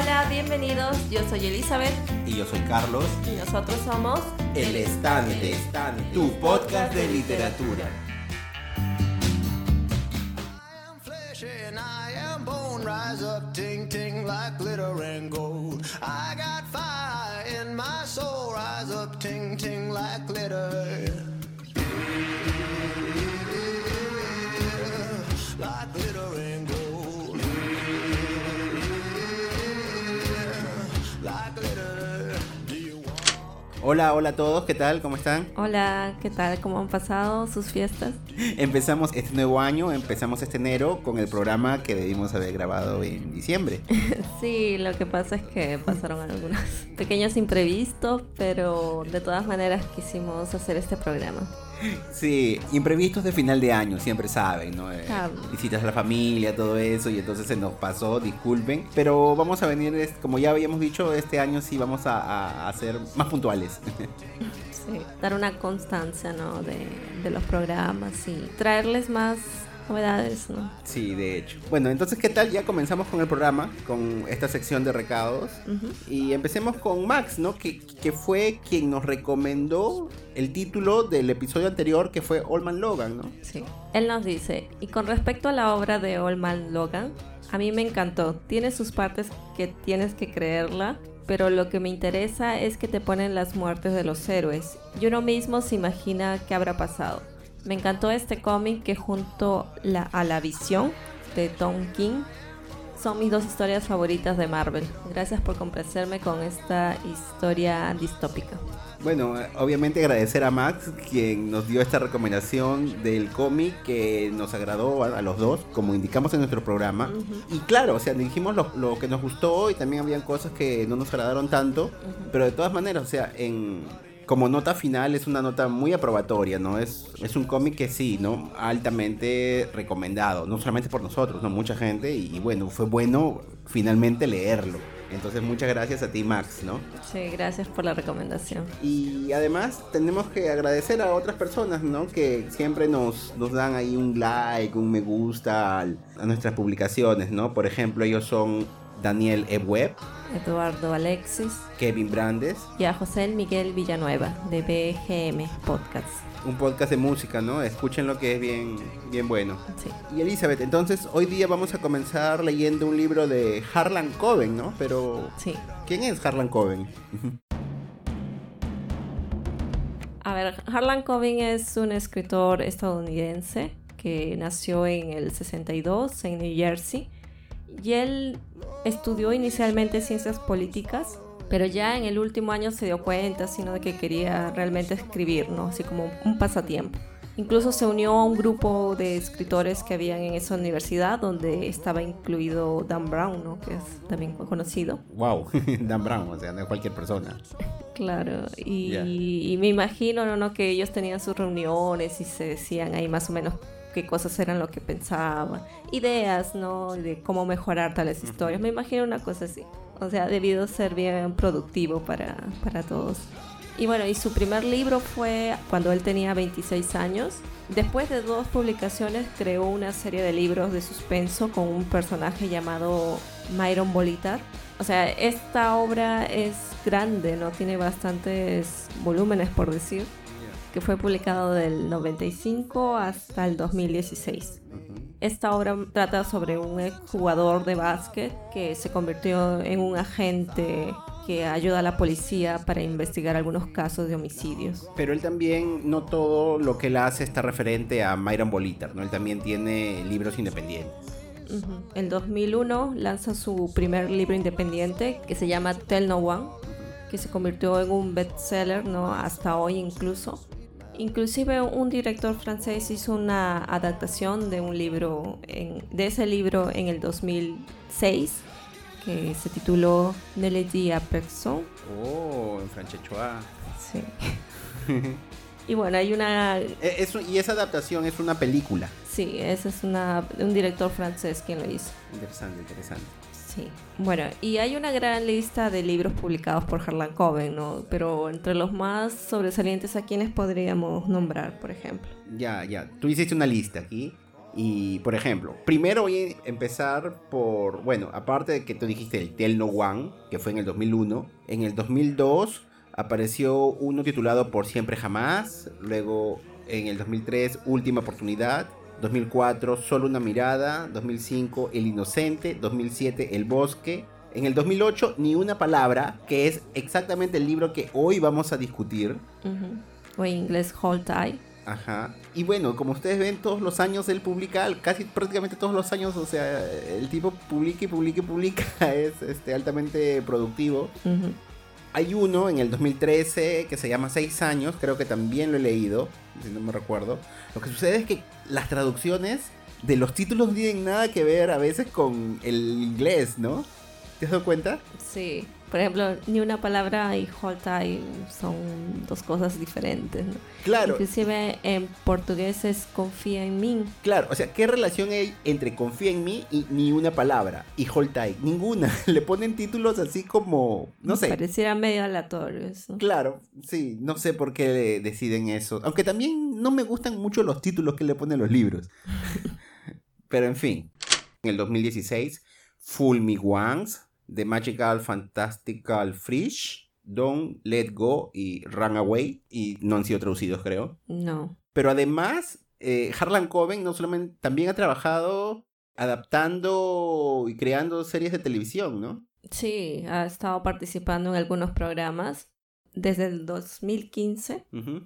Hola, bienvenidos. Yo soy Elizabeth. Y yo soy Carlos. Y nosotros somos El Estante, tu podcast de literatura. rise up, ting ting like glitter and gold. I got fire in my soul, rise up, ting ting like glitter. Hola, hola a todos, ¿qué tal? ¿Cómo están? Hola, ¿qué tal? ¿Cómo han pasado sus fiestas? Empezamos este nuevo año, empezamos este enero con el programa que debimos haber grabado en diciembre. Sí, lo que pasa es que pasaron algunos pequeños imprevistos, pero de todas maneras quisimos hacer este programa. Sí, imprevistos de final de año, siempre saben, ¿no? Eh, visitas a la familia, todo eso, y entonces se nos pasó, disculpen. Pero vamos a venir, como ya habíamos dicho, este año sí vamos a, a, ser más puntuales. Sí, dar una constancia, ¿no? De, de los programas y traerles más novedades, ¿no? Sí, de hecho. Bueno, entonces, ¿qué tal? Ya comenzamos con el programa, con esta sección de recados. Y empecemos con Max, ¿no? Que, que, fue quien nos recomendó el título del episodio anterior, que fue Old Logan, ¿no? Sí. Él nos dice, y con respecto a la obra de Old Logan, a mí me encantó. Tiene sus partes que tienes que creerla, pero lo que me interesa es que te ponen las muertes de los héroes y uno mismo se imagina qué habrá pasado. Me encantó este cómic que junto a la visión de Tom King son mis dos historias favoritas de Marvel. Gracias por complacerme con esta historia distópica. Bueno, obviamente agradecer a Max quien nos dio esta recomendación del cómic que nos agradó a, los dos, como indicamos en nuestro programa. Y claro, o sea, dijimos lo, que nos gustó y también habían cosas que no nos agradaron tanto, pero de todas maneras, o sea, en como nota final es una nota muy aprobatoria, ¿no? Es, es un cómic que sí, ¿no? Altamente recomendado, no solamente por nosotros, ¿no? Mucha gente y, bueno, fue bueno finalmente leerlo. Entonces muchas gracias a ti Max, ¿no? Sí, gracias por la recomendación. Y además tenemos que agradecer a otras personas, ¿no? Que siempre nos, nos dan ahí un like, un me gusta a, a nuestras publicaciones, ¿no? Por ejemplo, ellos son Daniel E. Webb, Eduardo Alexis, Kevin Brandes y a José Miguel Villanueva de BGM Podcast. Un podcast de música, ¿no? Escuchen lo que es bien, bien bueno. Sí. Y Elizabeth, entonces hoy día vamos a comenzar leyendo un libro de Harlan Coben, ¿no? Pero sí. ¿quién es Harlan Coben? A ver, Harlan Coben es un escritor estadounidense que nació en el 62 en New Jersey y él estudió inicialmente ciencias políticas, pero ya en el último año se dio cuenta, sino de que quería realmente escribir, ¿no? Así como un pasatiempo. Incluso se unió a un grupo de escritores que habían en esa universidad, donde estaba incluido Dan Brown, ¿no? que es también conocido. Wow, Dan Brown, o sea, no es cualquier persona. Claro, y, me imagino ¿no? que ellos tenían sus reuniones y se decían ahí más o menos qué cosas eran lo que pensaba, ideas, ¿no? De cómo mejorar tales historias. Me imagino una cosa así. O sea, debido ser bien productivo para, para todos. Y bueno, y su primer libro fue cuando él tenía 26 años. Después de dos publicaciones creó una serie de libros de suspenso con un personaje llamado Myron Bolitar. O sea, esta obra es grande, ¿no? Tiene bastantes volúmenes, por decir que fue publicado del 95 hasta el 2016. Esta obra trata sobre un jugador de básquet que se convirtió en un agente que ayuda a la policía para investigar algunos casos de homicidios. Pero él también, no todo lo que él hace está referente a Myron Bolitar, ¿no? Él también tiene libros independientes. En 2001 lanza su primer libro independiente que se llama Tell No One, que se convirtió en un bestseller, ¿no? Hasta hoy incluso. Inclusive un director francés hizo una adaptación de un libro, de ese libro en el 2006, que se tituló Ne le dis à personne. Oh, en franchechois. Sí. y bueno, hay una... E, y esa adaptación es una película. Sí, ese es una, un director francés quien lo hizo. Interesante, interesante. Sí. Bueno, y hay una gran lista de libros publicados por Harlan Coben, ¿no? Pero entre los más sobresalientes a quienes podríamos nombrar, por ejemplo. Ya, ya. Tú hiciste una lista aquí. Y, por ejemplo, primero voy a empezar por, bueno, aparte de que tú dijiste el Tel No One, que fue en el 2001, en el 2002 apareció uno titulado Por Siempre Jamás, luego en el 2003 Última Oportunidad, 2004 Solo una Mirada, 2005 El Inocente, 2007 El Bosque, en el 2008 Ni una Palabra, que es exactamente el libro que hoy vamos a discutir. O en inglés Hold Tight. Ajá. Y bueno, como ustedes ven, todos los años él publica, casi prácticamente todos los años, o sea, el tipo publica y publica y publica, es este, altamente productivo. Hay uno en el 2013 que se llama Seis años, creo que también lo he leído, si no me recuerdo. Lo que sucede es que las traducciones de los títulos no tienen nada que ver a veces con el inglés, ¿no? ¿Te has dado cuenta? Sí. Por ejemplo, ni una palabra y hold time son dos cosas diferentes. ¿no? Claro. Inclusive en portugués es confía en mí. Claro, o sea, ¿qué relación hay entre confía en mí y ni una palabra? Y hold tight, ninguna. Le ponen títulos así como, no sé. Pareciera medio aleatorio eso. Claro, sí, no sé por qué deciden eso. Aunque también no me gustan mucho los títulos que le ponen los libros. Pero en fin, en el 2016, Full Me Once The Magical Fantastical Fish, Don't Let Go y Run Away, y no han sido traducidos, creo. No. Pero además, eh, Harlan Coben no solamente también ha trabajado adaptando y creando series de televisión, ¿no? Sí, ha estado participando en algunos programas desde el 2015.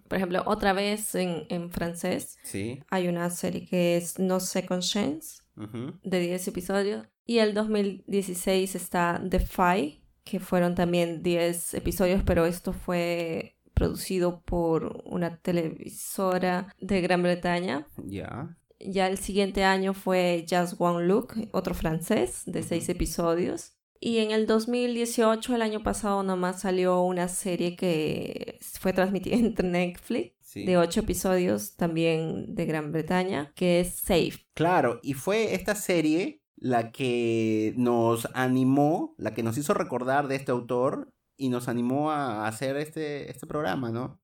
Por ejemplo, otra vez en, en francés. Sí. Hay una serie que es No Second Chance, de 10 episodios. Y el 2016 está The Five, que fueron también 10 episodios, pero esto fue producido por una televisora de Gran Bretaña. Ya. Ya el siguiente año fue Just One Look, otro francés, de 6 episodios. Y en el 2018, el año pasado, nomás salió una serie que fue transmitida entre Netflix. de ocho episodios también de Gran Bretaña, que es Safe. Claro, y fue esta serie la que nos animó, la que nos hizo recordar de este autor y nos animó a hacer este, este programa, ¿no?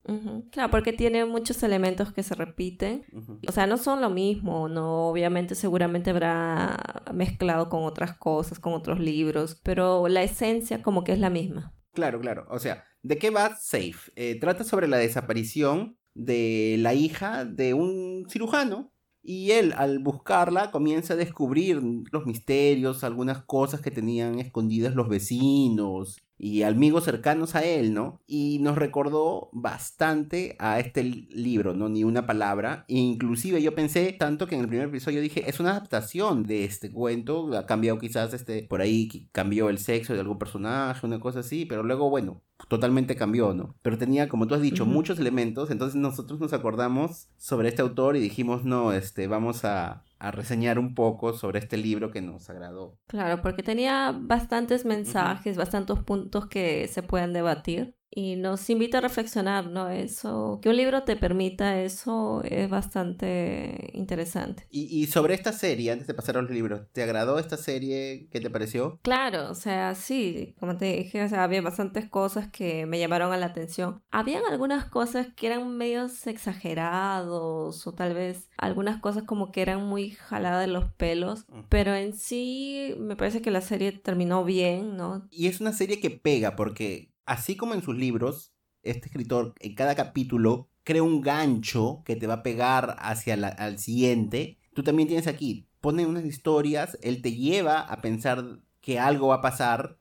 Claro, porque tiene muchos elementos que se repiten. O sea, no son lo mismo, ¿no? Obviamente seguramente habrá mezclado con otras cosas, con otros libros, pero la esencia como que es la misma. Claro, claro. O sea, ¿de qué va Safe? Eh, trata sobre la desaparición de la hija de un cirujano y él, al buscarla, comienza a descubrir los misterios, algunas cosas que tenían escondidas los vecinos y amigos cercanos a él, ¿no? Y nos recordó bastante a este libro, ¿no? Ni una palabra. E inclusive yo pensé tanto que en el primer episodio dije, es una adaptación de este cuento, ha cambiado quizás este, por ahí cambió el sexo de algún personaje, una cosa así, pero luego, bueno, totalmente cambió, ¿no? Pero tenía, como tú has dicho, muchos elementos, entonces nosotros nos acordamos sobre este autor y dijimos, no, este, vamos a, a reseñar un poco sobre este libro que nos agradó. Claro, porque tenía bastantes mensajes, bastantes puntos que se pueden debatir y nos invita a reflexionar, ¿no? Eso, que un libro te permita eso es bastante interesante. Y, sobre esta serie, antes de pasar a los libros, ¿te agradó esta serie? ¿Qué te pareció? Claro, o sea, sí, como te dije, o sea, había bastantes cosas que me llamaron a la atención. Habían algunas cosas que eran medios exagerados o tal vez algunas cosas como que eran muy jaladas de los pelos, pero en sí me parece que la serie terminó bien, ¿no? Y es una serie que pega porque así como en sus libros, este escritor en cada capítulo crea un gancho que te va a pegar hacia la, al siguiente, tú también tienes aquí, pone unas historias, él te lleva a pensar que algo va a pasar,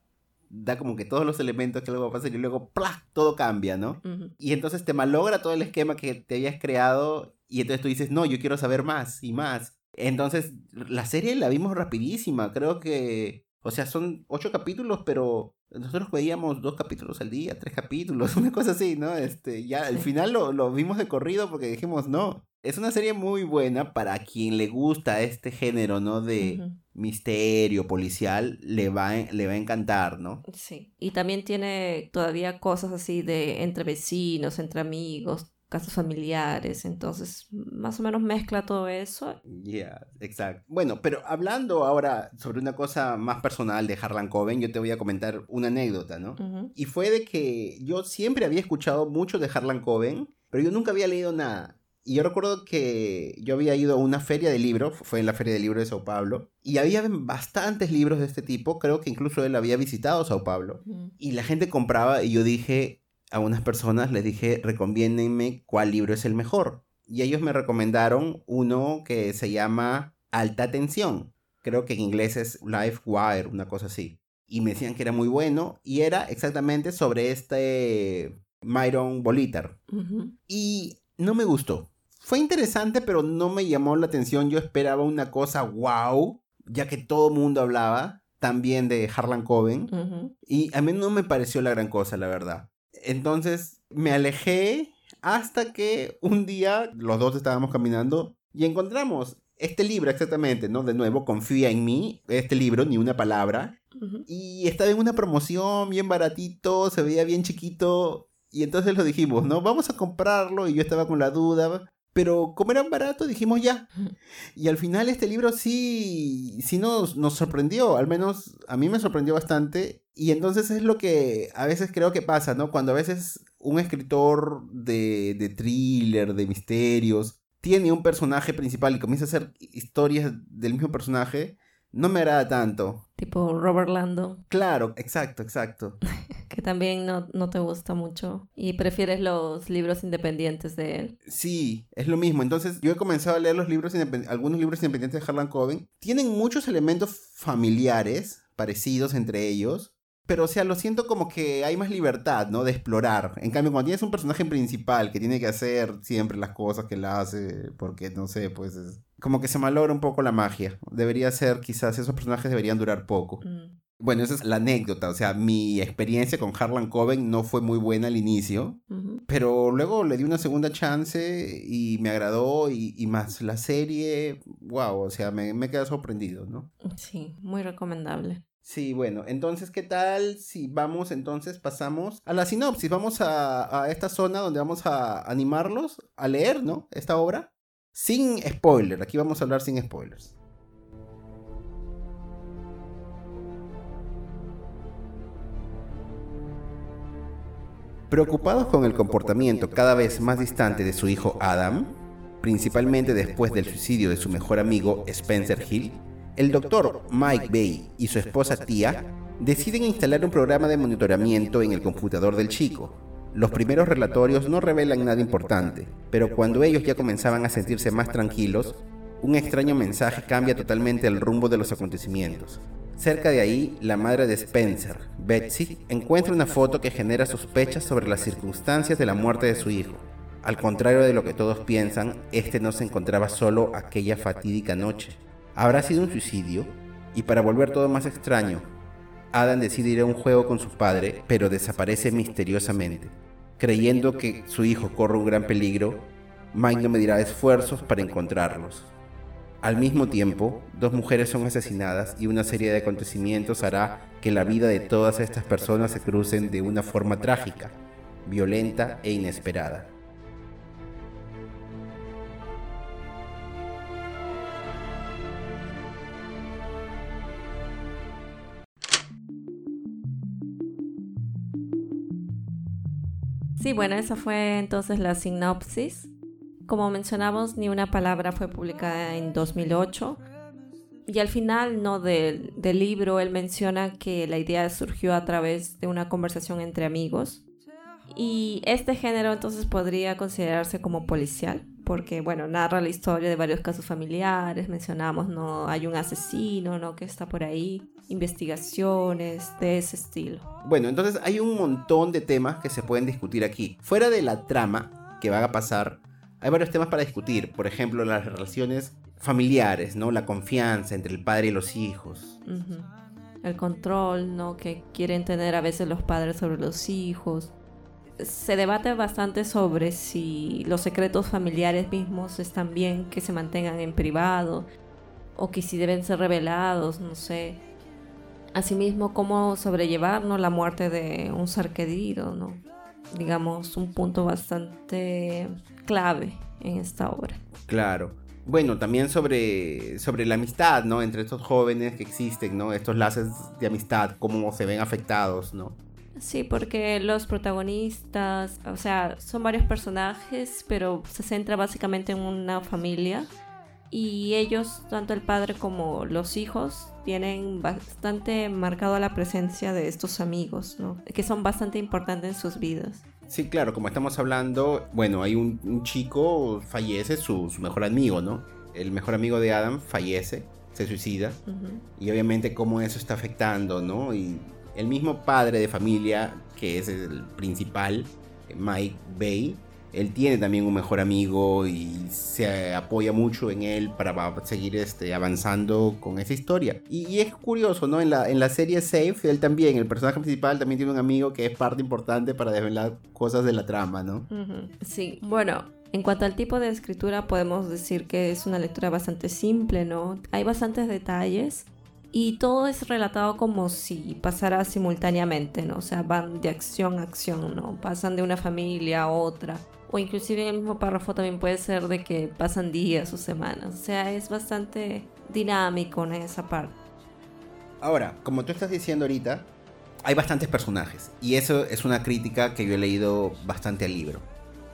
da como que todos los elementos que algo va a pasar y luego ¡plá! todo cambia, ¿no? Y entonces te malogra todo el esquema que te habías creado y entonces tú dices, no, yo quiero saber más y más. Entonces, la serie la vimos rapidísima, creo que, o sea, son ocho capítulos, pero nosotros veíamos dos capítulos al día, tres capítulos, una cosa así, ¿no? Este, ya al final lo, lo, vimos de corrido porque dijimos, no, es una serie muy buena para quien le gusta este género, ¿no? De misterio policial, le va, le va a encantar, ¿no? Sí, y también tiene todavía cosas así de entre vecinos, entre amigos, casos familiares, entonces más o menos mezcla todo eso. Ya, exacto. Bueno, pero hablando ahora sobre una cosa más personal de Harlan Coben, yo te voy a comentar una anécdota, ¿no? Y fue de que yo siempre había escuchado mucho de Harlan Coben, pero yo nunca había leído nada. Y yo recuerdo que yo había ido a una feria de libros, fue en la feria de libros de Sao Paulo, y había bastantes libros de este tipo, creo que incluso él había visitado Sao Paulo. Y la gente compraba y yo dije a unas personas, les dije, recomiéndenme cuál libro es el mejor. Y ellos me recomendaron uno que se llama Alta Tensión. Creo que en inglés es Life Wire, una cosa así. Y me decían que era muy bueno y era exactamente sobre este Myron Bolitar. Y no me gustó fue interesante, pero no me llamó la atención. Yo esperaba una cosa wow, ya que todo el mundo hablaba también de Harlan Coben. Y a mí no me pareció la gran cosa, la verdad. Entonces me alejé hasta que un día los dos estábamos caminando y encontramos este libro exactamente, ¿no? De nuevo, confía en mí, este libro, ni una palabra. Y estaba en una promoción bien baratito, se veía bien chiquito. Y entonces lo dijimos, ¿no? Vamos a comprarlo. Y yo estaba con la duda. Pero como eran baratos, dijimos ya. Y al final este libro sí, sí nos, nos sorprendió, al menos a mí me sorprendió bastante. Y entonces es lo que a veces creo que pasa, ¿no? Cuando a veces un escritor de, de thriller, de misterios, tiene un personaje principal y comienza a hacer historias del mismo personaje, no me agrada tanto. Tipo Robert Lando. Claro, exacto, exacto. que también no, no, te gusta mucho y prefieres los libros independientes de él. Sí, es lo mismo. Entonces yo he comenzado a leer los libros algunos libros independientes de Harlan Coben. Tienen muchos elementos familiares parecidos entre ellos. Pero, o sea, lo siento como que hay más libertad, ¿no? De explorar. En cambio, cuando tienes un personaje principal que tiene que hacer siempre las cosas que él hace, porque, no sé, pues es, como que se malogra un poco la magia. Debería ser, quizás esos personajes deberían durar poco. Mm. Bueno, esa es la anécdota, o sea, mi experiencia con Harlan Coben no fue muy buena al inicio, pero luego le di una segunda chance y me agradó y, más la serie, wow, o sea, me, me quedé sorprendido, ¿no? Sí, muy recomendable. Sí, bueno, entonces, ¿qué tal si vamos, entonces pasamos a la sinopsis? Vamos a, a esta zona donde vamos a animarlos a leer, ¿no? Esta obra. Sin spoiler, aquí vamos a hablar sin spoilers. Preocupados con el comportamiento cada vez más distante de su hijo Adam, principalmente después del suicidio de su mejor amigo Spencer Hill, el doctor Mike Bay y su esposa Tia deciden instalar un programa de monitoramiento en el computador del chico, los primeros relatorios no revelan nada importante, pero cuando ellos ya comenzaban a sentirse más tranquilos, un extraño mensaje cambia totalmente el rumbo de los acontecimientos. Cerca de ahí, la madre de Spencer, Betsy, encuentra una foto que genera sospechas sobre las circunstancias de la muerte de su hijo. Al contrario de lo que todos piensan, este no se encontraba solo aquella fatídica noche. ¿Habrá sido un suicidio? Y para volver todo más extraño, Adam decide ir a un juego con su padre, pero desaparece misteriosamente. Creyendo que su hijo corre un gran peligro, Mike no medirá esfuerzos para encontrarlos. Al mismo tiempo, dos mujeres son asesinadas y una serie de acontecimientos hará que la vida de todas estas personas se crucen de una forma trágica, violenta e inesperada. Sí, bueno, esa fue entonces la sinopsis. Como mencionamos, ni una palabra fue publicada en 2008. Y al final no del, del libro, él menciona que la idea surgió a través de una conversación entre amigos. Y este género entonces podría considerarse como policial, porque bueno, narra la historia de varios casos familiares, mencionamos, no hay un asesino, ¿no? que está por ahí, investigaciones de ese estilo. Bueno, entonces hay un montón de temas que se pueden discutir aquí. Fuera de la trama que va a pasar, hay varios temas para discutir. Por ejemplo, las relaciones familiares, ¿no? La confianza entre el padre y los hijos. El control, ¿no? Que quieren tener a veces los padres sobre los hijos. Se debate bastante sobre si los secretos familiares mismos están bien que se mantengan en privado o que si deben ser revelados, no sé Asimismo, cómo sobrellevar la muerte de un ser querido, ¿no? digamos, un punto bastante clave en esta obra. Claro. Bueno, también sobre, sobre la amistad, ¿no? Entre estos jóvenes que existen, ¿no? Estos lazos de amistad, cómo se ven afectados, ¿no? Sí, porque los protagonistas, o sea, son varios personajes, pero se centra básicamente en una familia y ellos, tanto el padre como los hijos, tienen bastante marcado la presencia de estos amigos, ¿no? Que son bastante importantes en sus vidas. Sí, claro, como estamos hablando, bueno, hay un, chico, fallece su, mejor amigo, ¿no? El mejor amigo de Adam fallece, se suicida, y obviamente cómo eso está afectando, ¿no? Y el mismo padre de familia, que es el principal, Mike Bay, él tiene también un mejor amigo y se apoya mucho en él para seguir este, avanzando con esa historia. Y, es curioso, ¿no? En la, en la serie Safe, él también, el personaje principal, también tiene un amigo que es parte importante para desvelar cosas de la trama, ¿no? Sí, bueno, en cuanto al tipo de escritura, podemos decir que es una lectura bastante simple, ¿no? Hay bastantes detalles y todo es relatado como si pasara simultáneamente, ¿no? O sea, van de acción a acción, ¿no? Pasan de una familia a otra o inclusive en el mismo párrafo también puede ser de que pasan días o semanas. O sea, es bastante dinámico en esa parte. Ahora, como tú estás diciendo ahorita, hay bastantes personajes y eso es una crítica que yo he leído bastante al libro.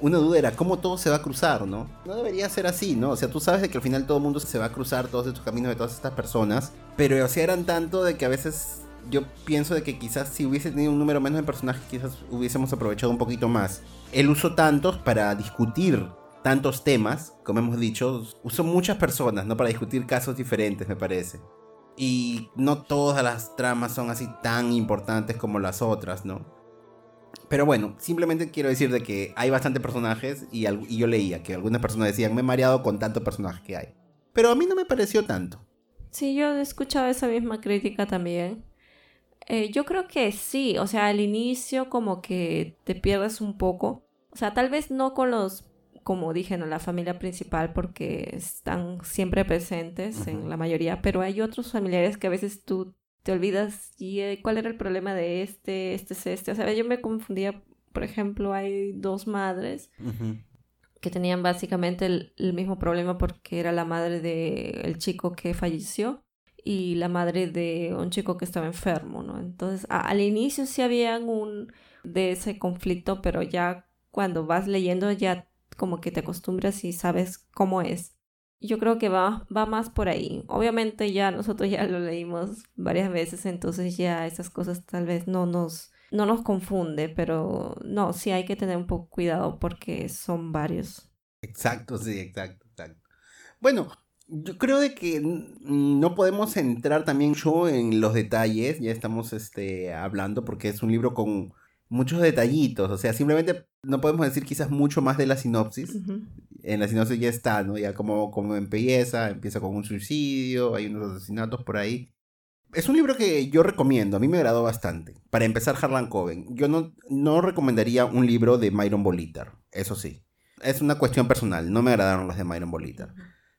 Una duda era cómo todo se va a cruzar, ¿no? No debería ser así, ¿no? O sea, tú sabes de que al final todo el mundo se va a cruzar todos estos caminos de todas estas personas, pero o eran tanto de que a veces yo pienso de que quizás si hubiese tenido un número menos de personajes, quizás hubiésemos aprovechado un poquito más. Él usó tantos para discutir tantos temas, como hemos dicho, usó muchas personas, ¿no? Para discutir casos diferentes, me parece. Y no todas las tramas son así tan importantes como las otras, ¿no? Pero bueno, simplemente quiero decir de que hay bastantes personajes y, y yo leía que algunas personas decían, me he mareado con tantos personajes que hay. Pero a mí no me pareció tanto. Sí, yo he escuchado esa misma crítica también. Eh, yo creo que sí, o sea, al inicio como que te pierdes un poco. O sea, tal vez no con los, como dije, no la familia principal porque están siempre presentes en la mayoría, pero hay otros familiares que a veces tú te olvidas y eh, cuál era el problema de este, este es este. O sea, yo me confundía, por ejemplo, hay dos madres que tenían básicamente el, el, mismo problema porque era la madre del chico que falleció y la madre de un chico que estaba enfermo, ¿no? Entonces, al inicio sí había un de ese conflicto, pero ya cuando vas leyendo ya como que te acostumbras y sabes cómo es. Yo creo que va, va más por ahí. Obviamente ya nosotros ya lo leímos varias veces, entonces ya esas cosas tal vez no nos, no nos confunde, pero no, sí hay que tener un poco cuidado porque son varios. Exacto, sí, exacto, exacto. Bueno, yo creo de que no podemos entrar también yo en los detalles, ya estamos este, hablando porque es un libro con muchos detallitos, o sea, simplemente no podemos decir quizás mucho más de la sinopsis. En la sinopsis ya está, ¿no? Ya como, como empieza, empieza con un suicidio, hay unos asesinatos por ahí. Es un libro que yo recomiendo, a mí me agradó bastante. Para empezar, Harlan Coben. Yo no, no recomendaría un libro de Myron Bolitar, eso sí. Es una cuestión personal, no me agradaron los de Myron Bolitar.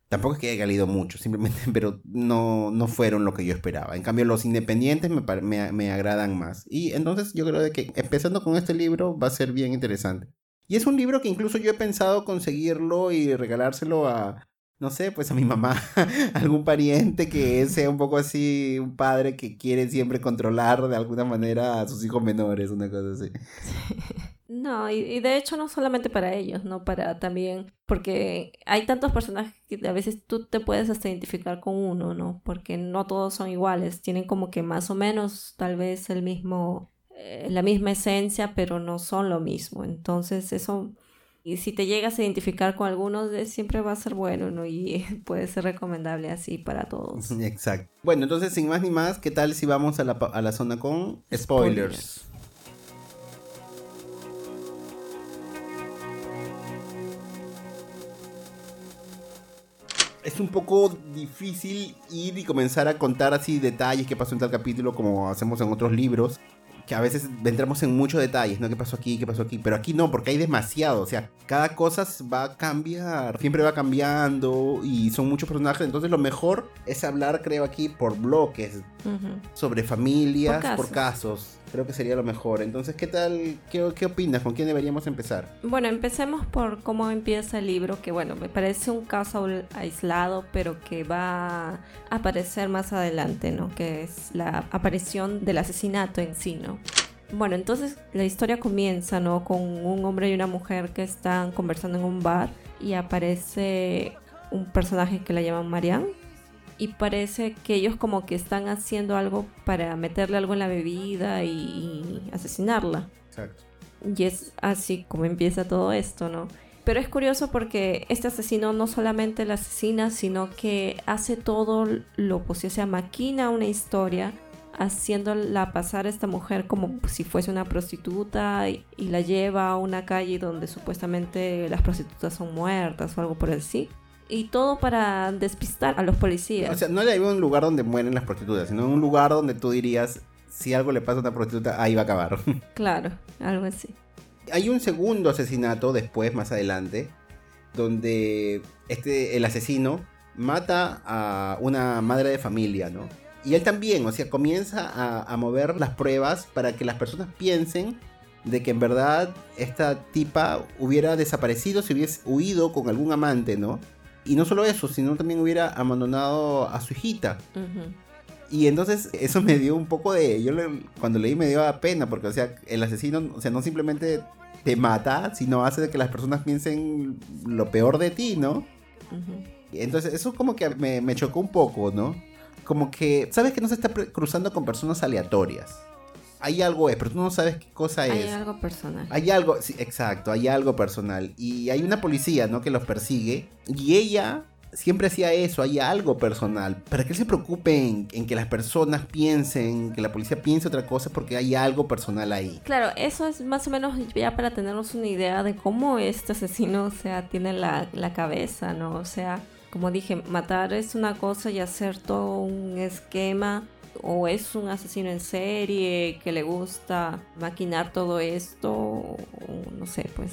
Tampoco es que haya leído mucho, simplemente, pero no, no fueron lo que yo esperaba. En cambio, los independientes me, me, me agradan más. Y entonces yo creo que empezando con este libro va a ser bien interesante. Y es un libro que incluso yo he pensado conseguirlo y regalárselo a, no sé, pues a mi mamá, algún pariente que sea un poco así, un padre que quiere siempre controlar de alguna manera a sus hijos menores, una cosa así. No, y, de hecho no solamente para ellos, ¿no? Para también, porque hay tantos personajes que a veces tú te puedes hasta identificar con uno, ¿no? Porque no todos son iguales, tienen como que más o menos tal vez el mismo, eh, la misma esencia, pero no son lo mismo. Entonces eso, y si te llegas a identificar con algunos, siempre va a ser bueno, ¿no? Y puede ser recomendable así para todos. Exacto. Bueno, entonces sin más ni más, ¿qué tal si vamos a la, a la zona con spoilers. Es un poco difícil ir y comenzar a contar así detalles que pasó en tal capítulo como hacemos en otros libros que a veces entramos en muchos detalles, ¿no? ¿Qué pasó aquí? ¿Qué pasó aquí? Pero aquí no, porque hay demasiado. O sea, cada cosa va a cambiar, siempre va cambiando y son muchos personajes. Entonces, lo mejor es hablar, creo, aquí por bloques, sobre familias, por casos. Creo que sería lo mejor. Entonces, ¿qué tal? ¿Qué, ¿Qué opinas? ¿Con quién deberíamos empezar? Bueno, empecemos por cómo empieza el libro, que bueno, me parece un caso aislado, pero que va a aparecer más adelante, ¿no? Que es la aparición del asesinato en sí, ¿no? Bueno, entonces la historia comienza, ¿no? Con un hombre y una mujer que están conversando en un bar y aparece un personaje que la llaman Marianne y parece que ellos como que están haciendo algo para meterle algo en la bebida y, asesinarla. Exacto. Y es así como empieza todo esto, ¿no? Pero es curioso porque este asesino no solamente la asesina, sino que hace todo lo posible, o sea, maquina una historia haciéndola pasar a esta mujer como si fuese una prostituta y, la lleva a una calle donde supuestamente las prostitutas son muertas o algo por el sí. Y todo para despistar a los policías. O sea, no le hay un lugar donde mueren las prostitutas, sino un lugar donde tú dirías, si algo le pasa a una prostituta, ahí va a acabar. Claro, algo así. Hay un segundo asesinato después, más adelante, donde este, el asesino mata a una madre de familia, ¿no? Y él también, o sea, comienza a, mover las pruebas para que las personas piensen de que en verdad esta tipa hubiera desaparecido si hubiese huido con algún amante, ¿no? Y no solo eso, sino también hubiera abandonado a su hijita. Y entonces eso me dio un poco de... Yo cuando leí me dio pena porque, o sea, el asesino, o sea, no simplemente te mata, sino hace de que las personas piensen lo peor de ti, ¿no? Entonces eso como que me, me chocó un poco, ¿no? como que sabes que no se está cruzando con personas aleatorias. Hay algo, es, pero tú no sabes qué cosa es. Hay algo personal. Hay algo, sí, exacto, hay algo personal. Y hay una policía, ¿no? Que los persigue. Y ella siempre hacía eso, hay algo personal. ¿Para qué se preocupen en, que las personas piensen, que la policía piense otra cosa? Porque hay algo personal ahí. Claro, eso es más o menos ya para tenernos una idea de cómo este asesino, o sea, tiene la, la cabeza, ¿no? O sea, como dije, matar es una cosa y hacer todo un esquema o es un asesino en serie que le gusta maquinar todo esto, o no sé, pues.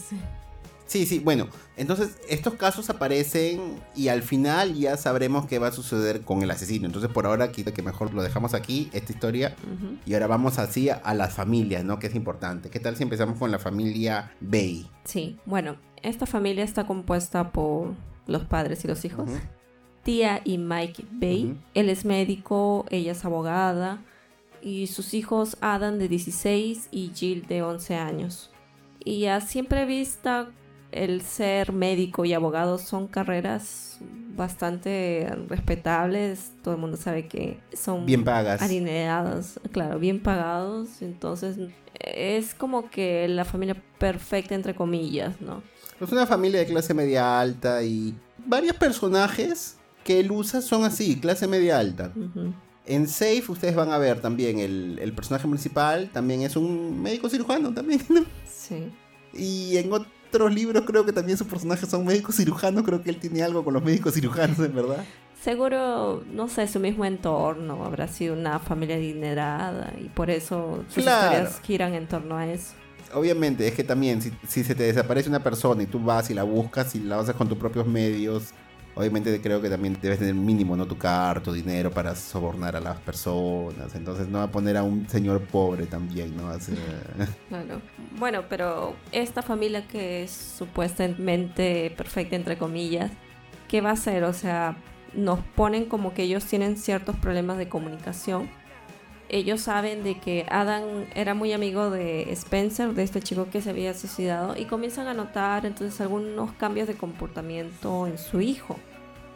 Sí, sí, bueno, entonces estos casos aparecen y al final ya sabremos qué va a suceder con el asesino. Entonces por ahora quita que mejor lo dejamos aquí, esta historia, y ahora vamos así a las familias, ¿no? Que es importante. ¿Qué tal si empezamos con la familia Bay? Sí, bueno, esta familia está compuesta por los padres y los hijos. Tía y Mike Bay. Él es médico, ella es abogada. Y sus hijos Adam de 16 y Jill de 11 años. Y a siempre vista, el ser médico y abogado son carreras bastante respetables. Todo el mundo sabe que son bien pagas. Alineadas, claro, bien pagados. Entonces es como que la familia perfecta entre comillas, ¿no? Es una familia de clase media alta y varios personajes que él usa son así, clase media alta. En Safe ustedes van a ver también el, personaje principal, también es un médico cirujano también, Sí. Y en otros libros creo que también sus personajes son médicos cirujanos, creo que él tiene algo con los médicos cirujanos, en verdad. Seguro, no sé, su mismo entorno, habrá sido una familia adinerada y por eso sus historias giran en torno a eso obviamente, es que también, si, se te desaparece una persona y tú vas y la buscas y la haces con tus propios medios, obviamente creo que también debes tener mínimo, ¿no? Tu carta, tu dinero para sobornar a las personas. Entonces no va a poner a un señor pobre también, ¿no? Claro. Bueno, pero esta familia que es supuestamente perfecta, entre comillas, ¿qué va a hacer? O sea, nos ponen como que ellos tienen ciertos problemas de comunicación ellos saben de que Adam era muy amigo de Spencer, de este chico que se había suicidado, y comienzan a notar entonces algunos cambios de comportamiento en su hijo,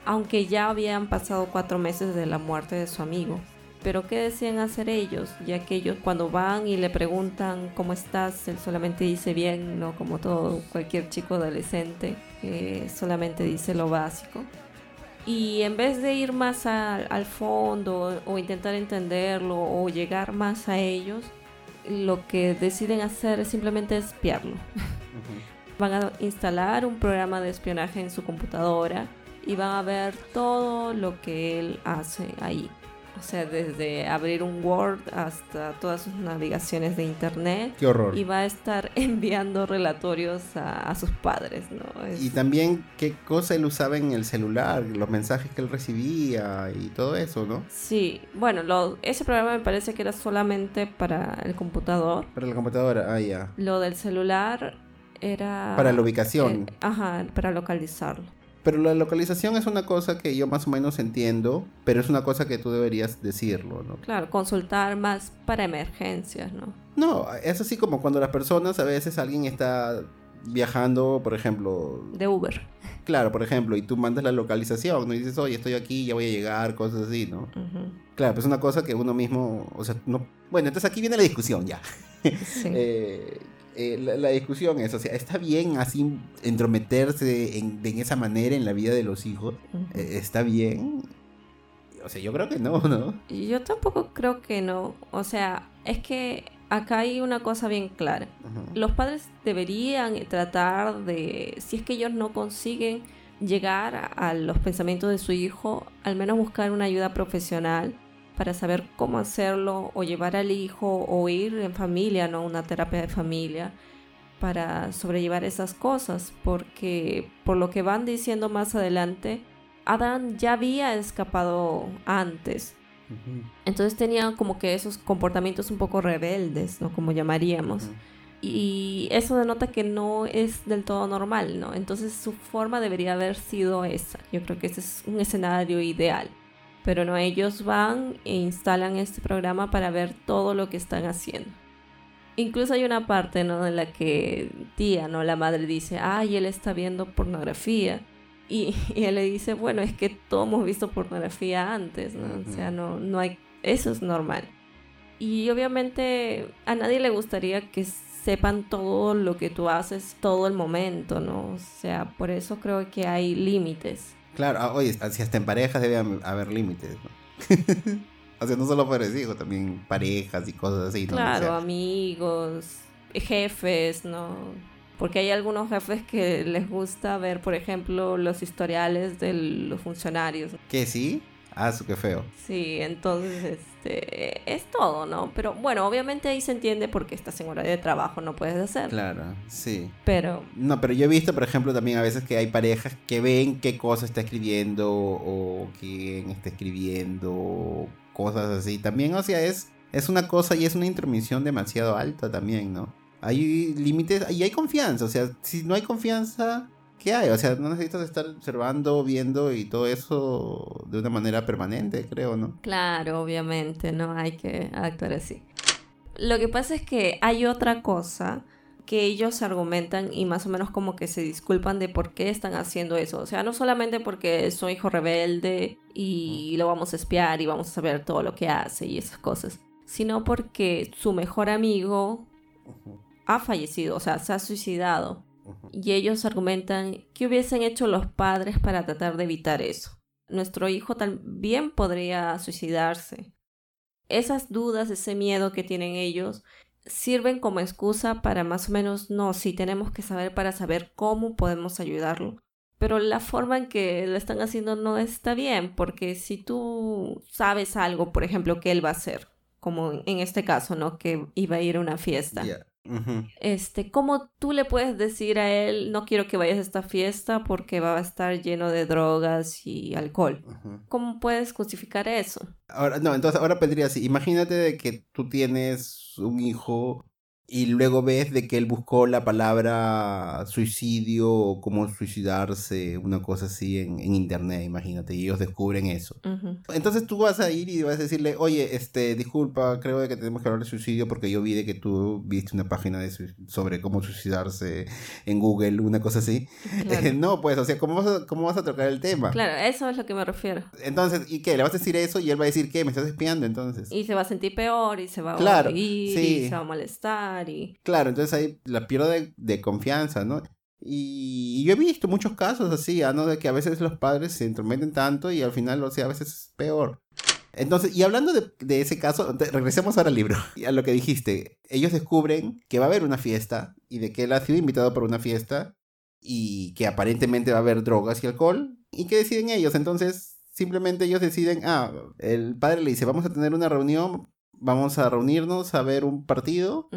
aunque ya habían pasado cuatro meses de la muerte de su amigo. Pero ¿qué decían hacer ellos? Ya que ellos cuando van y le preguntan cómo estás, él solamente dice bien, no como todo cualquier chico adolescente, que solamente dice lo básico. Y en vez de ir más al fondo o intentar entenderlo o llegar más a ellos, lo que deciden hacer es simplemente espiarlo. Van a instalar un programa de espionaje en su computadora y van a ver todo lo que él hace ahí. O sea, desde abrir un Word hasta todas sus navegaciones de internet. Qué horror. Y va a estar enviando relatorios a, sus padres, ¿no? Y también qué cosa él usaba en el celular, los mensajes que él recibía y todo eso, ¿no? Sí, bueno, lo, ese programa me parece que era solamente para el computador. Para la computadora, ah, ya. Lo del celular era... Para la ubicación. Eh, ajá, para localizarlo Pero la localización es una cosa que yo más o menos entiendo, pero es una cosa que tú deberías decirlo, ¿no? Claro, consultar más para emergencias, ¿no? No, es así como cuando las personas, a veces alguien está viajando, por ejemplo... De Uber. Claro, por ejemplo, y tú mandas la localización, ¿no? Y dices, oye, estoy aquí, ya voy a llegar, cosas así, ¿no? Claro, pues es una cosa que uno mismo, o sea, no... Bueno, entonces aquí viene la discusión ya. Sí. eh, eh, la, discusión es, o sea, ¿está bien así entrometerse en, esa manera en la vida de los hijos? Eh, ¿Está bien? O sea, yo creo que no, ¿no? Yo tampoco creo que no. O sea, es que acá hay una cosa bien clara. Los padres deberían tratar de, si es que ellos no consiguen llegar a los pensamientos de su hijo, al menos buscar una ayuda profesional para saber cómo hacerlo o llevar al hijo o ir en familia, ¿no? Una terapia de familia para sobrellevar esas cosas, porque por lo que van diciendo más adelante, Adán ya había escapado antes. Entonces tenía como que esos comportamientos un poco rebeldes, ¿no? Como llamaríamos. Y eso denota que no es del todo normal, ¿no? Entonces su forma debería haber sido esa. Yo creo que ese es un escenario ideal pero no ellos van e instalan este programa para ver todo lo que están haciendo. Incluso hay una parte ¿no? en la que tía, ¿no? la madre dice, ay, él está viendo pornografía. Y, él le dice, bueno, es que todos hemos visto pornografía antes, ¿no? O sea, no, no hay, eso es normal. Y obviamente a nadie le gustaría que sepan todo lo que tú haces todo el momento, ¿no? O sea, por eso creo que hay límites. Claro, ah, oye, si hasta en parejas debe haber límites, o sea, no solo para hijos, también parejas y cosas así. Claro, amigos, jefes, ¿no? Porque hay algunos jefes que les gusta ver, por ejemplo, los historiales de los funcionarios. ¿Que sí? Ah, su qué feo. Sí, entonces este es todo, ¿no? Pero bueno, obviamente ahí se entiende porque estás en hora de trabajo, no puedes hacer. Claro, sí. Pero no, pero yo he visto, por ejemplo, también a veces que hay parejas que ven qué cosa está escribiendo o quién está escribiendo, cosas así. También, o sea, es es una cosa y es una intromisión demasiado alta también, ¿no? Hay límites y hay confianza, o sea, si no hay confianza, ¿qué hay? O sea, no necesitas estar observando, viendo y todo eso de una manera permanente, creo, ¿no? Claro, obviamente, no hay que actuar así. Lo que pasa es que hay otra cosa que ellos argumentan y más o menos como que se disculpan de por qué están haciendo eso. O sea, no solamente porque es un hijo rebelde y lo vamos a espiar y vamos a saber todo lo que hace y esas cosas, sino porque su mejor amigo ha fallecido, o sea, se ha suicidado y ellos argumentan qué hubiesen hecho los padres para tratar de evitar eso. Nuestro hijo también podría suicidarse. Esas dudas, ese miedo que tienen ellos, sirven como excusa para más o menos, no, sí tenemos que saber para saber cómo podemos ayudarlo. Pero la forma en que lo están haciendo no está bien, porque si tú sabes algo, por ejemplo, que él va a hacer, como en este caso, ¿no? Que iba a ir a una fiesta. Este, ¿cómo tú le puedes decir a él, no quiero que vayas a esta fiesta porque va a estar lleno de drogas y alcohol? ¿Cómo puedes justificar eso? Ahora, no, entonces ahora pediría así, imagínate de que tú tienes un hijo y luego ves de que él buscó la palabra suicidio o cómo suicidarse, una cosa así en, internet, imagínate, y ellos descubren eso. Entonces tú vas a ir y vas a decirle, oye, este, disculpa, creo que tenemos que hablar de suicidio porque yo vi de que tú viste una página de sobre cómo suicidarse en Google, una cosa así. no, pues, o sea, ¿cómo vas, a, ¿cómo vas a tocar el tema? Claro, eso es lo que me refiero. Entonces, ¿y qué? ¿Le vas a decir eso y él va a decir, ¿qué? ¿Me estás espiando entonces? Y se va a sentir peor y se va a claro, y se va a molestar Claro, entonces ahí la pierdo de, confianza, ¿no? Y, yo he visto muchos casos así, ¿no? De que a veces los padres se entrometen tanto y al final, o sea, a veces es peor. Entonces, y hablando de, ese caso, regresemos ahora al libro, a lo que dijiste. Ellos descubren que va a haber una fiesta y de que él ha sido invitado por una fiesta y que aparentemente va a haber drogas y alcohol. ¿Y qué deciden ellos? Entonces, simplemente ellos deciden, ah, el padre le dice, vamos a tener una reunión vamos a reunirnos a ver un partido.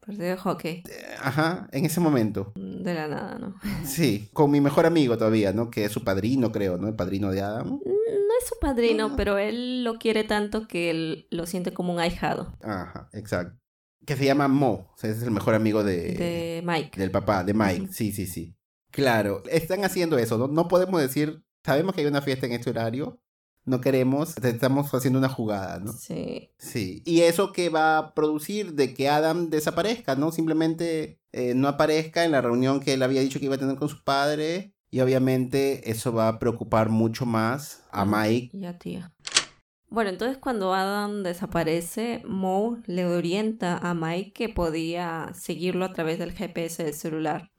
Partido de hockey. Ajá, en ese momento. De la nada, ¿no? Sí, con mi mejor amigo todavía, ¿no? Que es su padrino, creo, ¿no? El padrino de Adam. Mm, no es su padrino, pero él lo quiere tanto que él lo siente como un ahijado. Ajá, exacto. Que se llama Mo, o sea, ese es el mejor amigo de... De Mike. Del papá, de Mike, sí, sí, sí. Claro, están haciendo eso, ¿no? No podemos decir, sabemos que hay una fiesta en este horario, no queremos, estamos haciendo una jugada, ¿no? Sí. Sí. Y eso que va a producir de que Adam desaparezca, ¿no? Simplemente eh, no aparezca en la reunión que él había dicho que iba a tener con su padre. Y obviamente eso va a preocupar mucho más a Mike. Y a tía. Bueno, entonces cuando Adam desaparece, Mo le orienta a Mike que podía seguirlo a través del GPS del celular.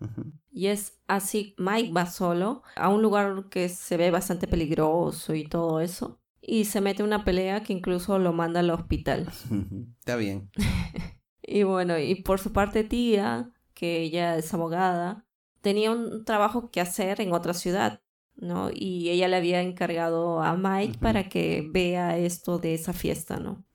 Y es así, Mike va solo a un lugar que se ve bastante peligroso y todo eso. Y se mete una pelea que incluso lo manda al hospital. Está bien. y bueno, y por su parte tía, que ella es abogada, tenía un trabajo que hacer en otra ciudad ¿no? Y ella le había encargado a Mike para que vea esto de esa fiesta, ¿no?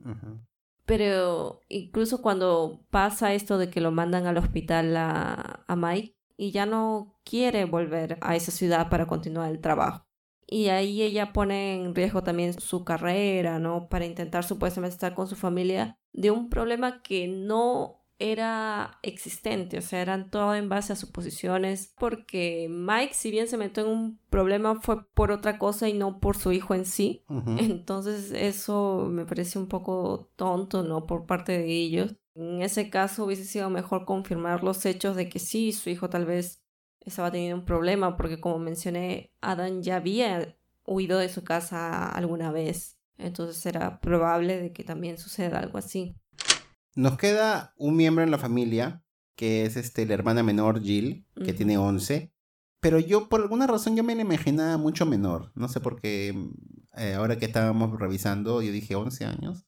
Pero incluso cuando pasa esto de que lo mandan al hospital a, a Mike y ya no quiere volver a esa ciudad para continuar el trabajo. Y ahí ella pone en riesgo también su carrera, ¿no? Para intentar supuestamente estar con su familia de un problema que no era existente, o sea, eran todo en base a suposiciones, porque Mike, si bien se metió en un problema, fue por otra cosa y no por su hijo en sí. Entonces eso me parece un poco tonto, ¿no? Por parte de ellos. En ese caso hubiese sido mejor confirmar los hechos de que sí, su hijo tal vez estaba teniendo un problema, porque como mencioné, Adam ya había huido de su casa alguna vez. Entonces era probable de que también suceda algo así. Nos queda un miembro en la familia, que es este, la hermana menor Jill, que tiene 11. Pero yo, por alguna razón, yo me la imaginaba mucho menor. No sé por qué, eh, ahora que estábamos revisando, yo dije 11 años.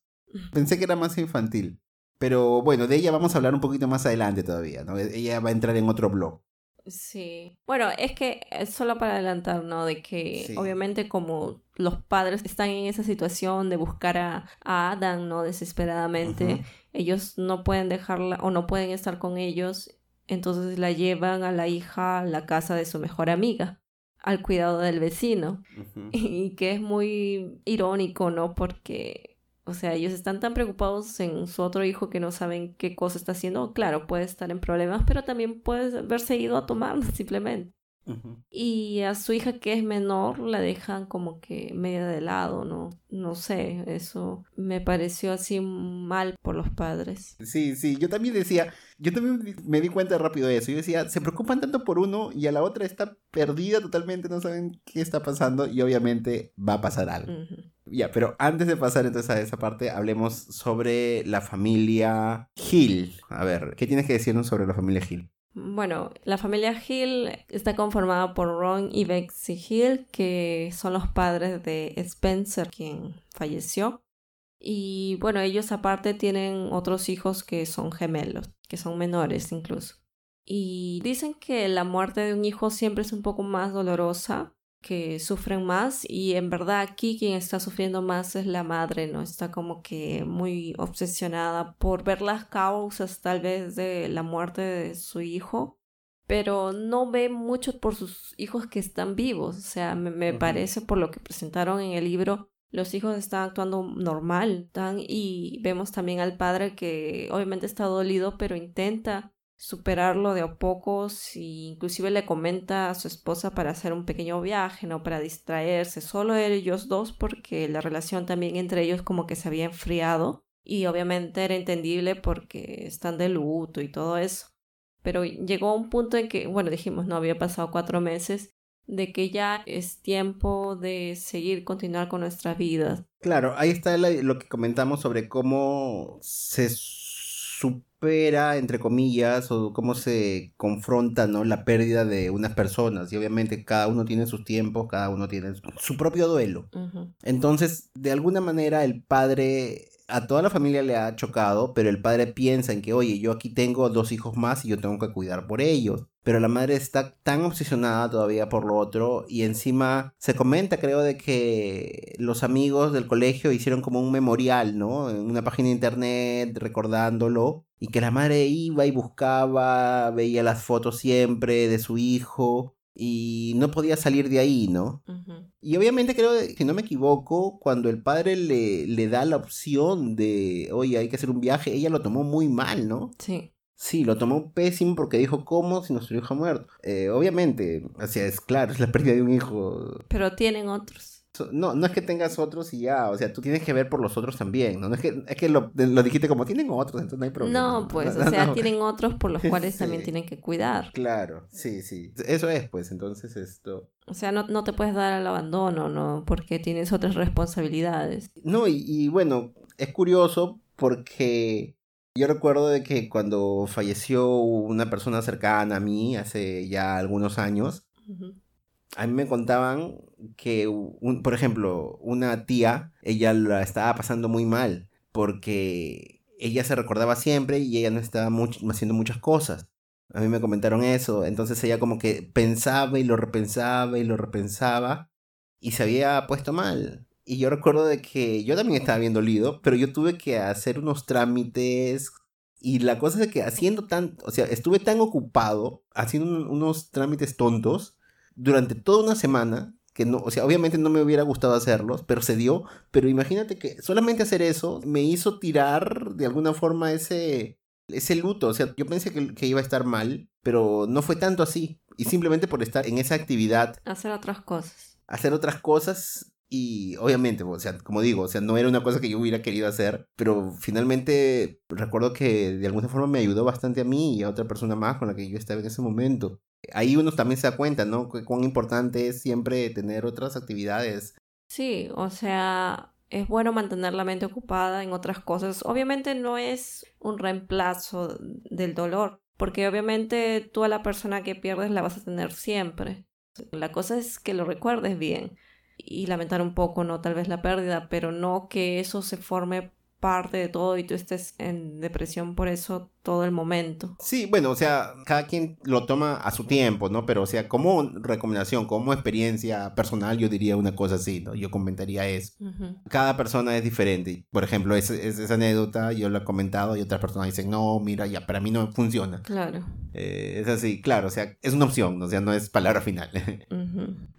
Pensé que era más infantil. Pero bueno, de ella vamos a hablar un poquito más adelante todavía, ¿no? Ella va a entrar en otro blog. Sí. Bueno, es que solo para adelantar, ¿no? De que obviamente como los padres están en esa situación de buscar a, Adam, ¿no? Desesperadamente, ellos no pueden dejarla o no pueden estar con ellos, entonces la llevan a la hija a la casa de su mejor amiga al cuidado del vecino. Y que es muy irónico, ¿no? Porque o sea, ellos están tan preocupados en su otro hijo que no saben qué cosa está haciendo. Claro, puede estar en problemas, pero también puede haberse ido a tomar simplemente. Y a su hija que es menor la dejan como que media de lado, ¿no? No sé, eso me pareció así mal por los padres. Sí, sí, yo también decía, yo también me di cuenta rápido de eso. Yo decía, se preocupan tanto por uno y a la otra está perdida totalmente, no saben qué está pasando y obviamente va a pasar algo. Ya, pero antes de pasar entonces a esa parte, hablemos sobre la familia Hill. A ver, ¿qué tienes que decirnos sobre la familia Hill? Bueno, la familia Hill está conformada por Ron y Betsy Hill, que son los padres de Spencer, quien falleció. Y bueno, ellos aparte tienen otros hijos que son gemelos, que son menores incluso. Y dicen que la muerte de un hijo siempre es un poco más dolorosa que sufren más y en verdad aquí quien está sufriendo más es la madre, ¿no? Está como que muy obsesionada por ver las causas tal vez de la muerte de su hijo, pero no ve mucho por sus hijos que están vivos, o sea, me, parece por lo que presentaron en el libro, los hijos están actuando normal, están, y vemos también al padre que obviamente está dolido, pero intenta superarlo de a pocos y inclusive le comenta a su esposa para hacer un pequeño viaje, ¿no? Para distraerse, solo ellos dos porque la relación también entre ellos como que se había enfriado y obviamente era entendible porque están de luto y todo eso. Pero llegó un punto en que, bueno, dijimos, no había pasado cuatro meses, de que ya es tiempo de seguir, continuar con nuestra vida. Claro, ahí está lo que comentamos sobre cómo se supera, entre comillas, o cómo se confronta, ¿no? La pérdida de unas personas. Y obviamente cada uno tiene sus tiempos, cada uno tiene su propio duelo. Entonces, de alguna manera, el padre a toda la familia le ha chocado, pero el padre piensa en que, oye, yo aquí tengo dos hijos más y yo tengo que cuidar por ellos. Pero la madre está tan obsesionada todavía por lo otro y encima se comenta, creo, de que los amigos del colegio hicieron como un memorial, ¿no? En una página de internet recordándolo y que la madre iba y buscaba, veía las fotos siempre de su hijo y no podía salir de ahí, ¿no? Y obviamente creo, que no me equivoco, cuando el padre le, le da la opción de, oye, hay que hacer un viaje, ella lo tomó muy mal, ¿no? Sí. Sí, lo tomó pésimo porque dijo, ¿cómo si nuestro hijo ha muerto? Eh, obviamente, o sea, es claro, es la pérdida de un hijo. Pero tienen otros. No, no es que tengas otros y ya, o sea, tú tienes que ver por los otros también, ¿no? no es que, es que lo, lo, dijiste como tienen otros, entonces no hay problema. No, pues, o sea, tienen otros por los cuales también tienen que cuidar. Claro, sí, sí. Eso es, pues, entonces esto... O sea, no, no te puedes dar al abandono, ¿no? Porque tienes otras responsabilidades. No, y, y bueno, es curioso porque yo recuerdo de que cuando falleció una persona cercana a mí hace ya algunos años, a mí me contaban que, por ejemplo, una tía, ella la estaba pasando muy mal porque ella se recordaba siempre y ella no estaba haciendo muchas cosas. A mí me comentaron eso, entonces ella como que pensaba y lo repensaba y lo repensaba y se había puesto mal. Y yo recuerdo de que yo también estaba bien dolido, pero yo tuve que hacer unos trámites y la cosa es que haciendo tan, o sea, estuve tan ocupado haciendo unos trámites tontos durante toda una semana, que no, o sea, obviamente no me hubiera gustado hacerlos, pero se dio, pero imagínate que solamente hacer eso me hizo tirar de alguna forma ese, ese luto, o sea, yo pensé que, que iba a estar mal, pero no fue tanto así, y simplemente por estar en esa actividad. Hacer otras cosas. Hacer otras cosas y obviamente, o sea, como digo, o sea, no era una cosa que yo hubiera querido hacer, pero finalmente recuerdo que de alguna forma me ayudó bastante a mí y a otra persona más con la que yo estaba en ese momento ahí uno también se da cuenta, ¿no? Cuán importante es siempre tener otras actividades. Sí, o sea, es bueno mantener la mente ocupada en otras cosas. Obviamente no es un reemplazo del dolor, porque obviamente tú a la persona que pierdes la vas a tener siempre. La cosa es que lo recuerdes bien y lamentar un poco, ¿no? Tal vez la pérdida, pero no que eso se forme parte de todo y tú estés en depresión por eso todo el momento. Sí, bueno, o sea, cada quien lo toma a su tiempo, ¿no? Pero, o sea, como recomendación, como experiencia personal, yo diría una cosa así, ¿no? Yo comentaría eso. Cada persona es diferente. Por ejemplo, esa, esa anécdota yo la he comentado y otras personas dicen, no, mira, ya para mí no funciona. Claro. Eh, es así, claro, o sea, es una opción, o sea, no es palabra final.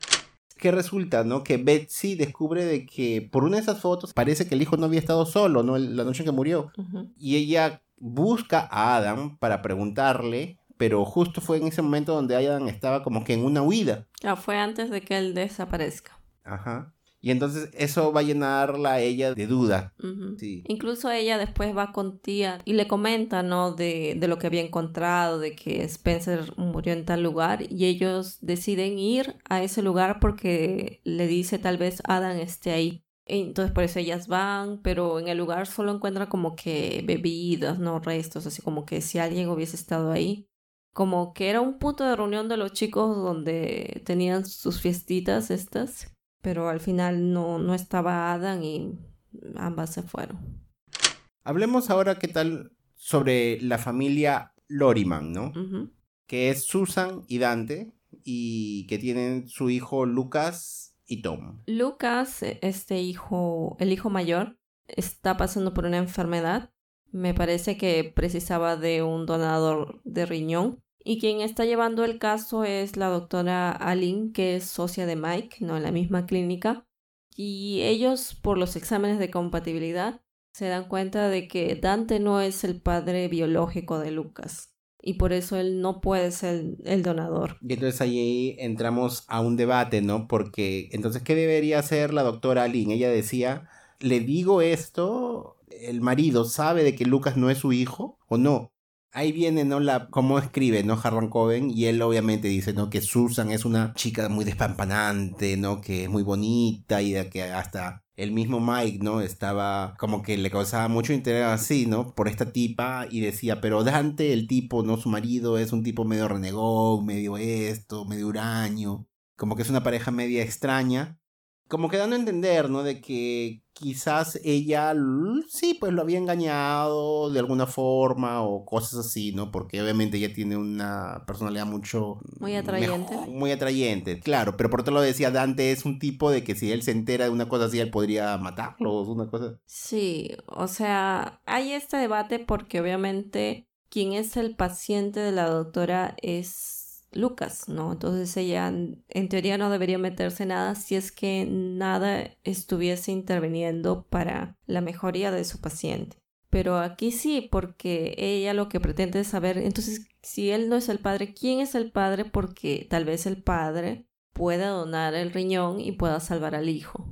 que resulta, ¿no? Que Betsy descubre de que por una de esas fotos parece que el hijo no había estado solo, ¿no? La noche que murió. Y ella busca a Adam para preguntarle, pero justo fue en ese momento donde Adam estaba como que en una huida. Ah, fue antes de que él desaparezca. Ajá. Y entonces eso va a llenarla a ella de duda. Incluso ella después va con tía y le comenta, ¿no? De, de, lo que había encontrado, de que Spencer murió en tal lugar y ellos deciden ir a ese lugar porque le dice tal vez Adam esté ahí. Entonces por eso ellas van, pero en el lugar solo encuentran como que bebidas, no restos, así como que si alguien hubiese estado ahí. Como que era un punto de reunión de los chicos donde tenían sus fiestitas estas pero al final no, no estaba Adam y ambas se fueron. Hablemos ahora qué tal sobre la familia Loriman, ¿no? Que es Susan y Dante y que tienen su hijo Lucas y Tom. Lucas, este hijo, el hijo mayor, está pasando por una enfermedad. Me parece que precisaba de un donador de riñón y quien está llevando el caso es la doctora Aline, que es socia de Mike, no en la misma clínica. Y ellos, por los exámenes de compatibilidad, se dan cuenta de que Dante no es el padre biológico de Lucas. Y por eso él no puede ser el donador. Y entonces ahí entramos a un debate, ¿no? Porque entonces, ¿qué debería hacer la doctora Aline? Ella decía, ¿le digo esto? ¿El marido sabe de que Lucas no es su hijo o no? Ahí viene, ¿no? La, cómo escribe, ¿no? Harlan Coben, y él obviamente dice, ¿no? Que Susan es una chica muy despampanante, ¿no? Que es muy bonita y de que hasta el mismo Mike, ¿no? Estaba como que le causaba mucho interés así, ¿no? Por esta tipa y decía, pero Dante, el tipo, ¿no? Su marido es un tipo medio renegón, medio esto, medio huraño, como que es una pareja media extraña como que dando a entender, ¿no? De que quizás ella sí, pues lo había engañado de alguna forma o cosas así, ¿no? Porque obviamente ella tiene una personalidad mucho... Muy atrayente. muy atrayente, claro. Pero por otro lado decía, Dante es un tipo de que si él se entera de una cosa así, él podría matarlo, una cosa... Sí, o sea, hay este debate porque obviamente quien es el paciente de la doctora es Lucas, ¿no? Entonces ella en teoría no debería meterse nada si es que nada estuviese interviniendo para la mejoría de su paciente. Pero aquí sí, porque ella lo que pretende es saber, entonces, si él no es el padre, ¿quién es el padre? Porque tal vez el padre pueda donar el riñón y pueda salvar al hijo.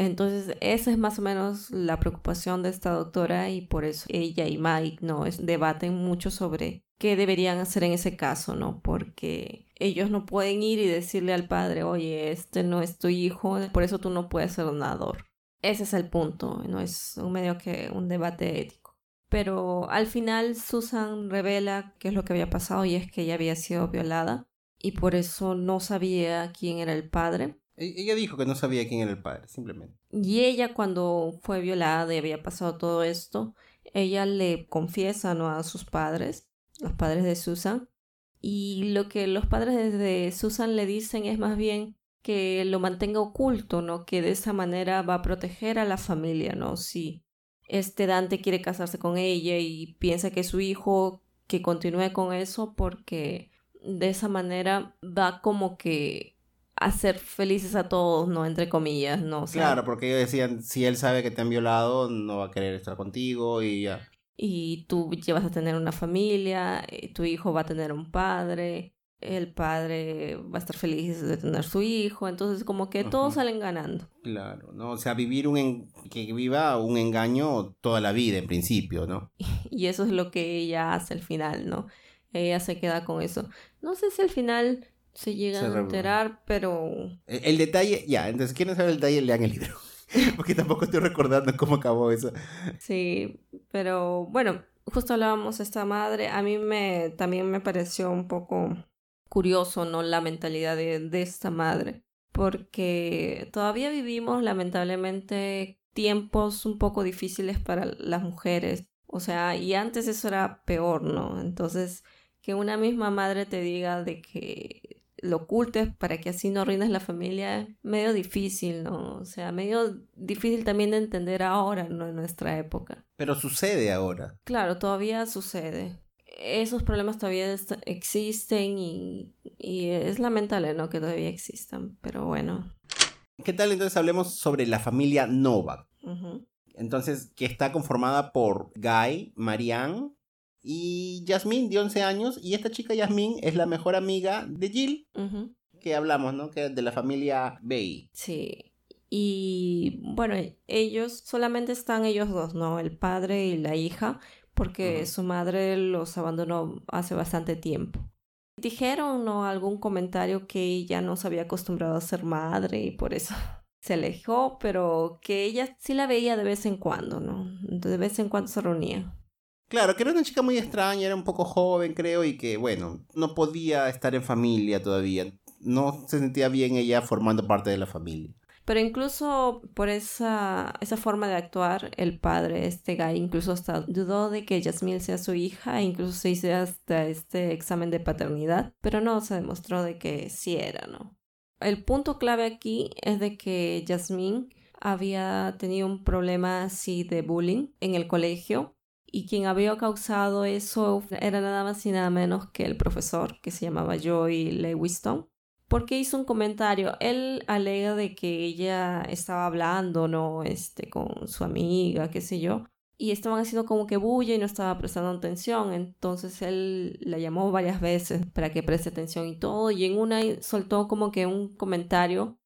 Entonces, esa es más o menos la preocupación de esta doctora y por eso ella y Mike no debaten mucho sobre qué deberían hacer en ese caso, ¿no? Porque ellos no pueden ir y decirle al padre, oye, este no es tu hijo, por eso tú no puedes ser donador. Ese es el punto, no es un medio que un debate ético. Pero al final Susan revela qué es lo que había pasado y es que ella había sido violada y por eso no sabía quién era el padre. E-, ella dijo que no sabía quién era el padre, simplemente. Y ella cuando fue violada y había pasado todo esto, ella le confiesa ¿no? a sus padres, los padres de Susan, y lo que los padres de Susan le dicen es más bien que lo mantenga oculto, ¿no? Que de esa manera va a proteger a la familia, ¿no? Si este Dante quiere casarse con ella y piensa que es su hijo, que continúe con eso porque de esa manera va como que hacer felices a todos, ¿no? Entre comillas, ¿no? claro, porque ellos decían, si él sabe que te han violado, no va a querer estar contigo y ya. Y tú llevas a tener una familia, eh, tu hijo va a tener un padre, el padre va a estar feliz de tener su hijo, entonces como que todos salen ganando. Claro, ¿no? O sea, vivir un que viva un engaño toda la vida en principio, ¿no? y eso es lo que ella hace al final, ¿no? Ella se queda con eso. No sé si al final se llega a enterar, pero... El, el, detalle, ya, entonces quieren saber el detalle, lean el libro. Porque tampoco estoy recordando cómo acabó eso. Sí, pero bueno, justo hablábamos de esta madre. A mí me también me pareció un poco curioso, ¿no? La mentalidad de, de esta madre. Porque todavía vivimos, lamentablemente, tiempos un poco difíciles para las mujeres. O sea, y antes eso era peor, ¿no? Entonces, que una misma madre te diga de que lo ocultes para que así no arruines la familia, medio difícil, ¿no? O sea, medio difícil también de entender ahora, ¿no? En nuestra época. Pero sucede ahora. Claro, todavía sucede esos problemas todavía existen y, es lamentable, ¿no? Que todavía existan, pero bueno. ¿Qué tal entonces hablemos sobre la familia Novak? Entonces, que está conformada por Guy, Marianne y Jasmine, de 11 años, y esta chica Jasmine es la mejor amiga de Jill, que hablamos, ¿no? Que es de la familia Bay. Sí. Y bueno, ellos solamente están ellos dos, ¿no? El padre y la hija porque su madre los abandonó hace bastante tiempo. Dijeron ¿no? algún comentario que ella no se había acostumbrado a ser madre y por eso se alejó, pero que ella sí la veía de vez en cuando, ¿no? De vez en cuando se reunía. Claro, que era una chica muy extraña, era un poco joven, creo, y que, bueno, no podía estar en familia todavía. No se sentía bien ella formando parte de la familia. Pero incluso por esa, esa forma de actuar, el padre, este guy, incluso hasta dudó de que Jasmine sea su hija, e incluso se hizo hasta este examen de paternidad, pero no se demostró de que sí era, ¿no? El punto clave aquí es de que Jasmine había tenido un problema así de bullying en el colegio y quien había causado eso era nada más y nada menos que el profesor que se llamaba Joy Lewiston porque hizo un comentario. Él alega de que ella estaba hablando, ¿no? Este, con su amiga, qué sé yo. Y estaban haciendo como que bulla y no estaba prestando atención. Entonces él la llamó varias veces para que preste atención y todo. Y en una soltó como que un comentario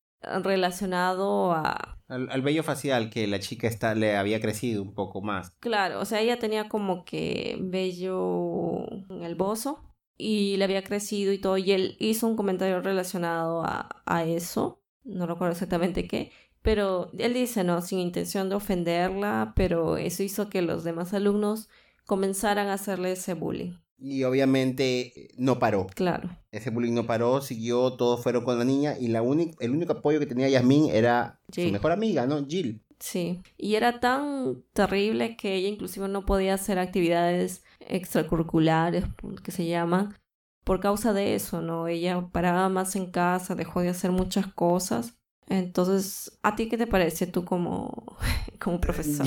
relacionado a... Al, al, vello facial que la chica está, le había crecido un poco más. Claro, o sea, ella tenía como que vello en el bozo y le había crecido y todo, y él hizo un comentario relacionado a, a eso, no recuerdo exactamente qué, pero él dice, no, sin intención de ofenderla, pero eso hizo que los demás alumnos comenzaran a hacerle ese bullying. Y obviamente eh, no paró. Claro. Ese bullying no paró, siguió, todos fueron con la niña y la el único apoyo que tenía Yasmín era su mejor amiga, ¿no? Jill. Sí, y era tan terrible que ella inclusive no podía hacer actividades extracurriculares, que se llaman, por causa de eso, ¿no? Ella paraba más en casa, dejó de hacer muchas cosas. Entonces, ¿a ti qué te parece tú como, como profesor?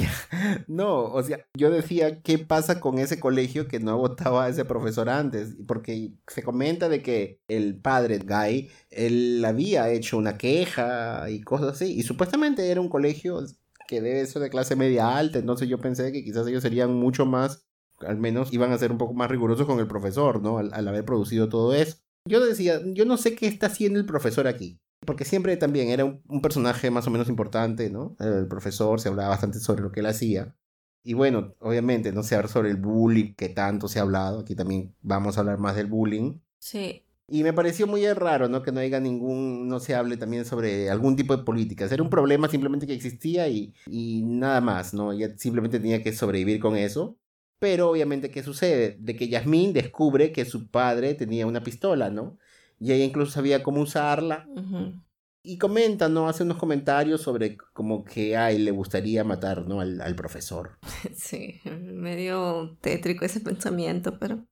No, o sea, yo decía, ¿qué pasa con ese colegio que no votaba a ese profesor antes? Porque se comenta de que el padre, Guy, él había hecho una queja y cosas así. Y supuestamente era un colegio que debe ser de clase media alta, entonces yo pensé que quizás ellos serían mucho más, al menos iban a ser un poco más rigurosos con el profesor, ¿no? Al, haber producido todo eso. Yo decía, yo no sé qué está haciendo el profesor aquí. Porque siempre también era un, un personaje más o menos importante, ¿no? El profesor se hablaba bastante sobre lo que él hacía. Y bueno, obviamente no se habla sobre el bullying que tanto se ha hablado. Aquí también vamos a hablar más del bullying. Sí. Y me pareció muy raro, ¿no? Que no haya ningún, no se hable también sobre algún tipo de políticas. Era un problema simplemente que existía y, y nada más, ¿no? Ella simplemente tenía que sobrevivir con eso. Pero obviamente, ¿qué sucede? De que Yasmín descubre que su padre tenía una pistola, ¿no? Y ella incluso sabía cómo usarla y comenta, ¿no? Hace unos comentarios sobre como que a él le gustaría matar, ¿no? Al, profesor. Sí, medio tétrico ese pensamiento, pero...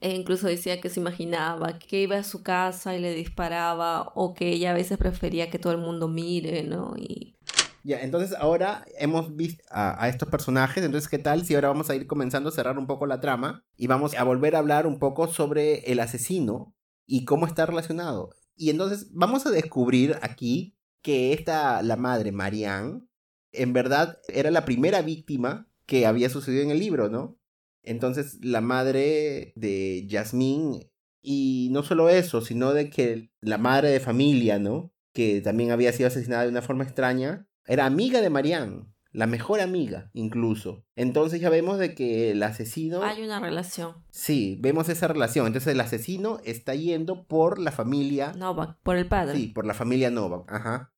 E incluso decía que se imaginaba que iba a su casa y le disparaba o que ella a veces prefería que todo el mundo mire, ¿no? Y... Ya, entonces ahora hemos visto a, a, estos personajes, entonces ¿qué tal si ahora vamos a ir comenzando a cerrar un poco la trama y vamos a volver a hablar un poco sobre el asesino y cómo está relacionado? Y entonces vamos a descubrir aquí que esta, la madre, Marianne, en verdad era la primera víctima que había sucedido en el libro, ¿no? Entonces la madre de Jasmine, y no solo eso, sino de que la madre de familia, ¿no? Que también había sido asesinada de una forma extraña, era amiga de Marianne la mejor amiga incluso. Entonces ya vemos de que el asesino... Hay una relación. Sí, vemos esa relación. Entonces el asesino está yendo por la familia... Novak, por el padre. Sí, por la familia Novak. Ajá.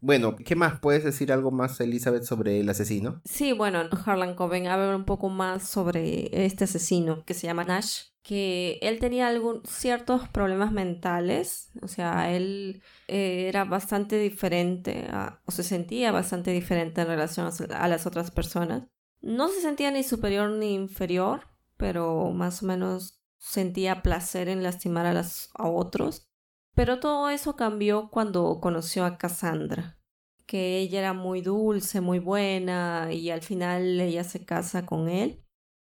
Bueno, ¿qué más? ¿Puedes decir algo más, Elizabeth, sobre el asesino? Sí, bueno, Harlan Coben, a ver un poco más sobre este asesino que se llama Nash, que él tenía algún, ciertos problemas mentales, o sea, él eh, era bastante diferente, o se sentía bastante diferente en relación a las otras personas. No se sentía ni superior ni inferior, pero más o menos sentía placer en lastimar a, las, a otros. Pero todo eso cambió cuando conoció a Cassandra, que ella era muy dulce, muy buena, y al final ella se casa con él.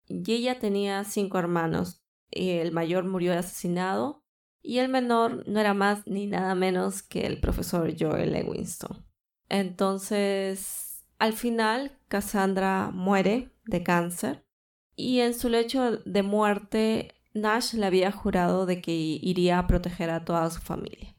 Y ella tenía cinco hermanos. El mayor murió asesinado y el menor no era más ni nada menos que el profesor Joel Lewinston. Entonces, al final, Cassandra muere de cáncer y en su lecho de muerte Nash le había jurado de que iría a proteger a toda su familia.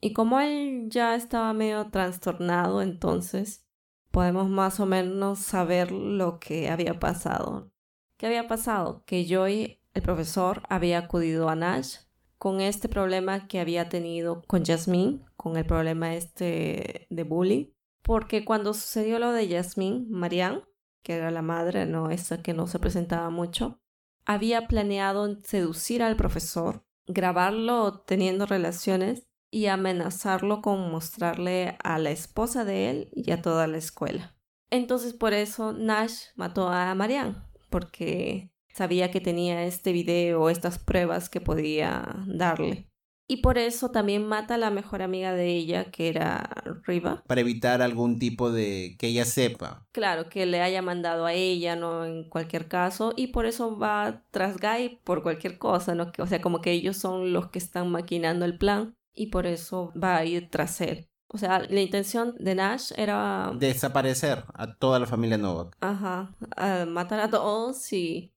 Y como él ya estaba medio trastornado, entonces podemos más o menos saber lo que había pasado. ¿Qué había pasado? Que Joy, el profesor, había acudido a Nash con este problema que había tenido con Jasmine, con el problema este de bullying, porque cuando sucedió lo de Jasmine, Marianne, que era la madre, no esa que no se presentaba mucho, había planeado seducir al profesor, grabarlo teniendo relaciones y amenazarlo con mostrarle a la esposa de él y a toda la escuela. Entonces por eso Nash mató a Marianne, porque sabía que tenía este video, estas pruebas que podía darle. Y por eso también mata a la mejor amiga de ella, que era Riva. Para evitar algún tipo de que ella sepa. Claro, que le haya mandado a ella, ¿no? En cualquier caso. Y por eso va tras Guy por cualquier cosa, ¿no? O sea, como que ellos son los que están maquinando el plan. Y por eso va a ir tras él. O sea, la intención de Nash era... Desaparecer a toda la familia Novak. Ajá. matar a todos y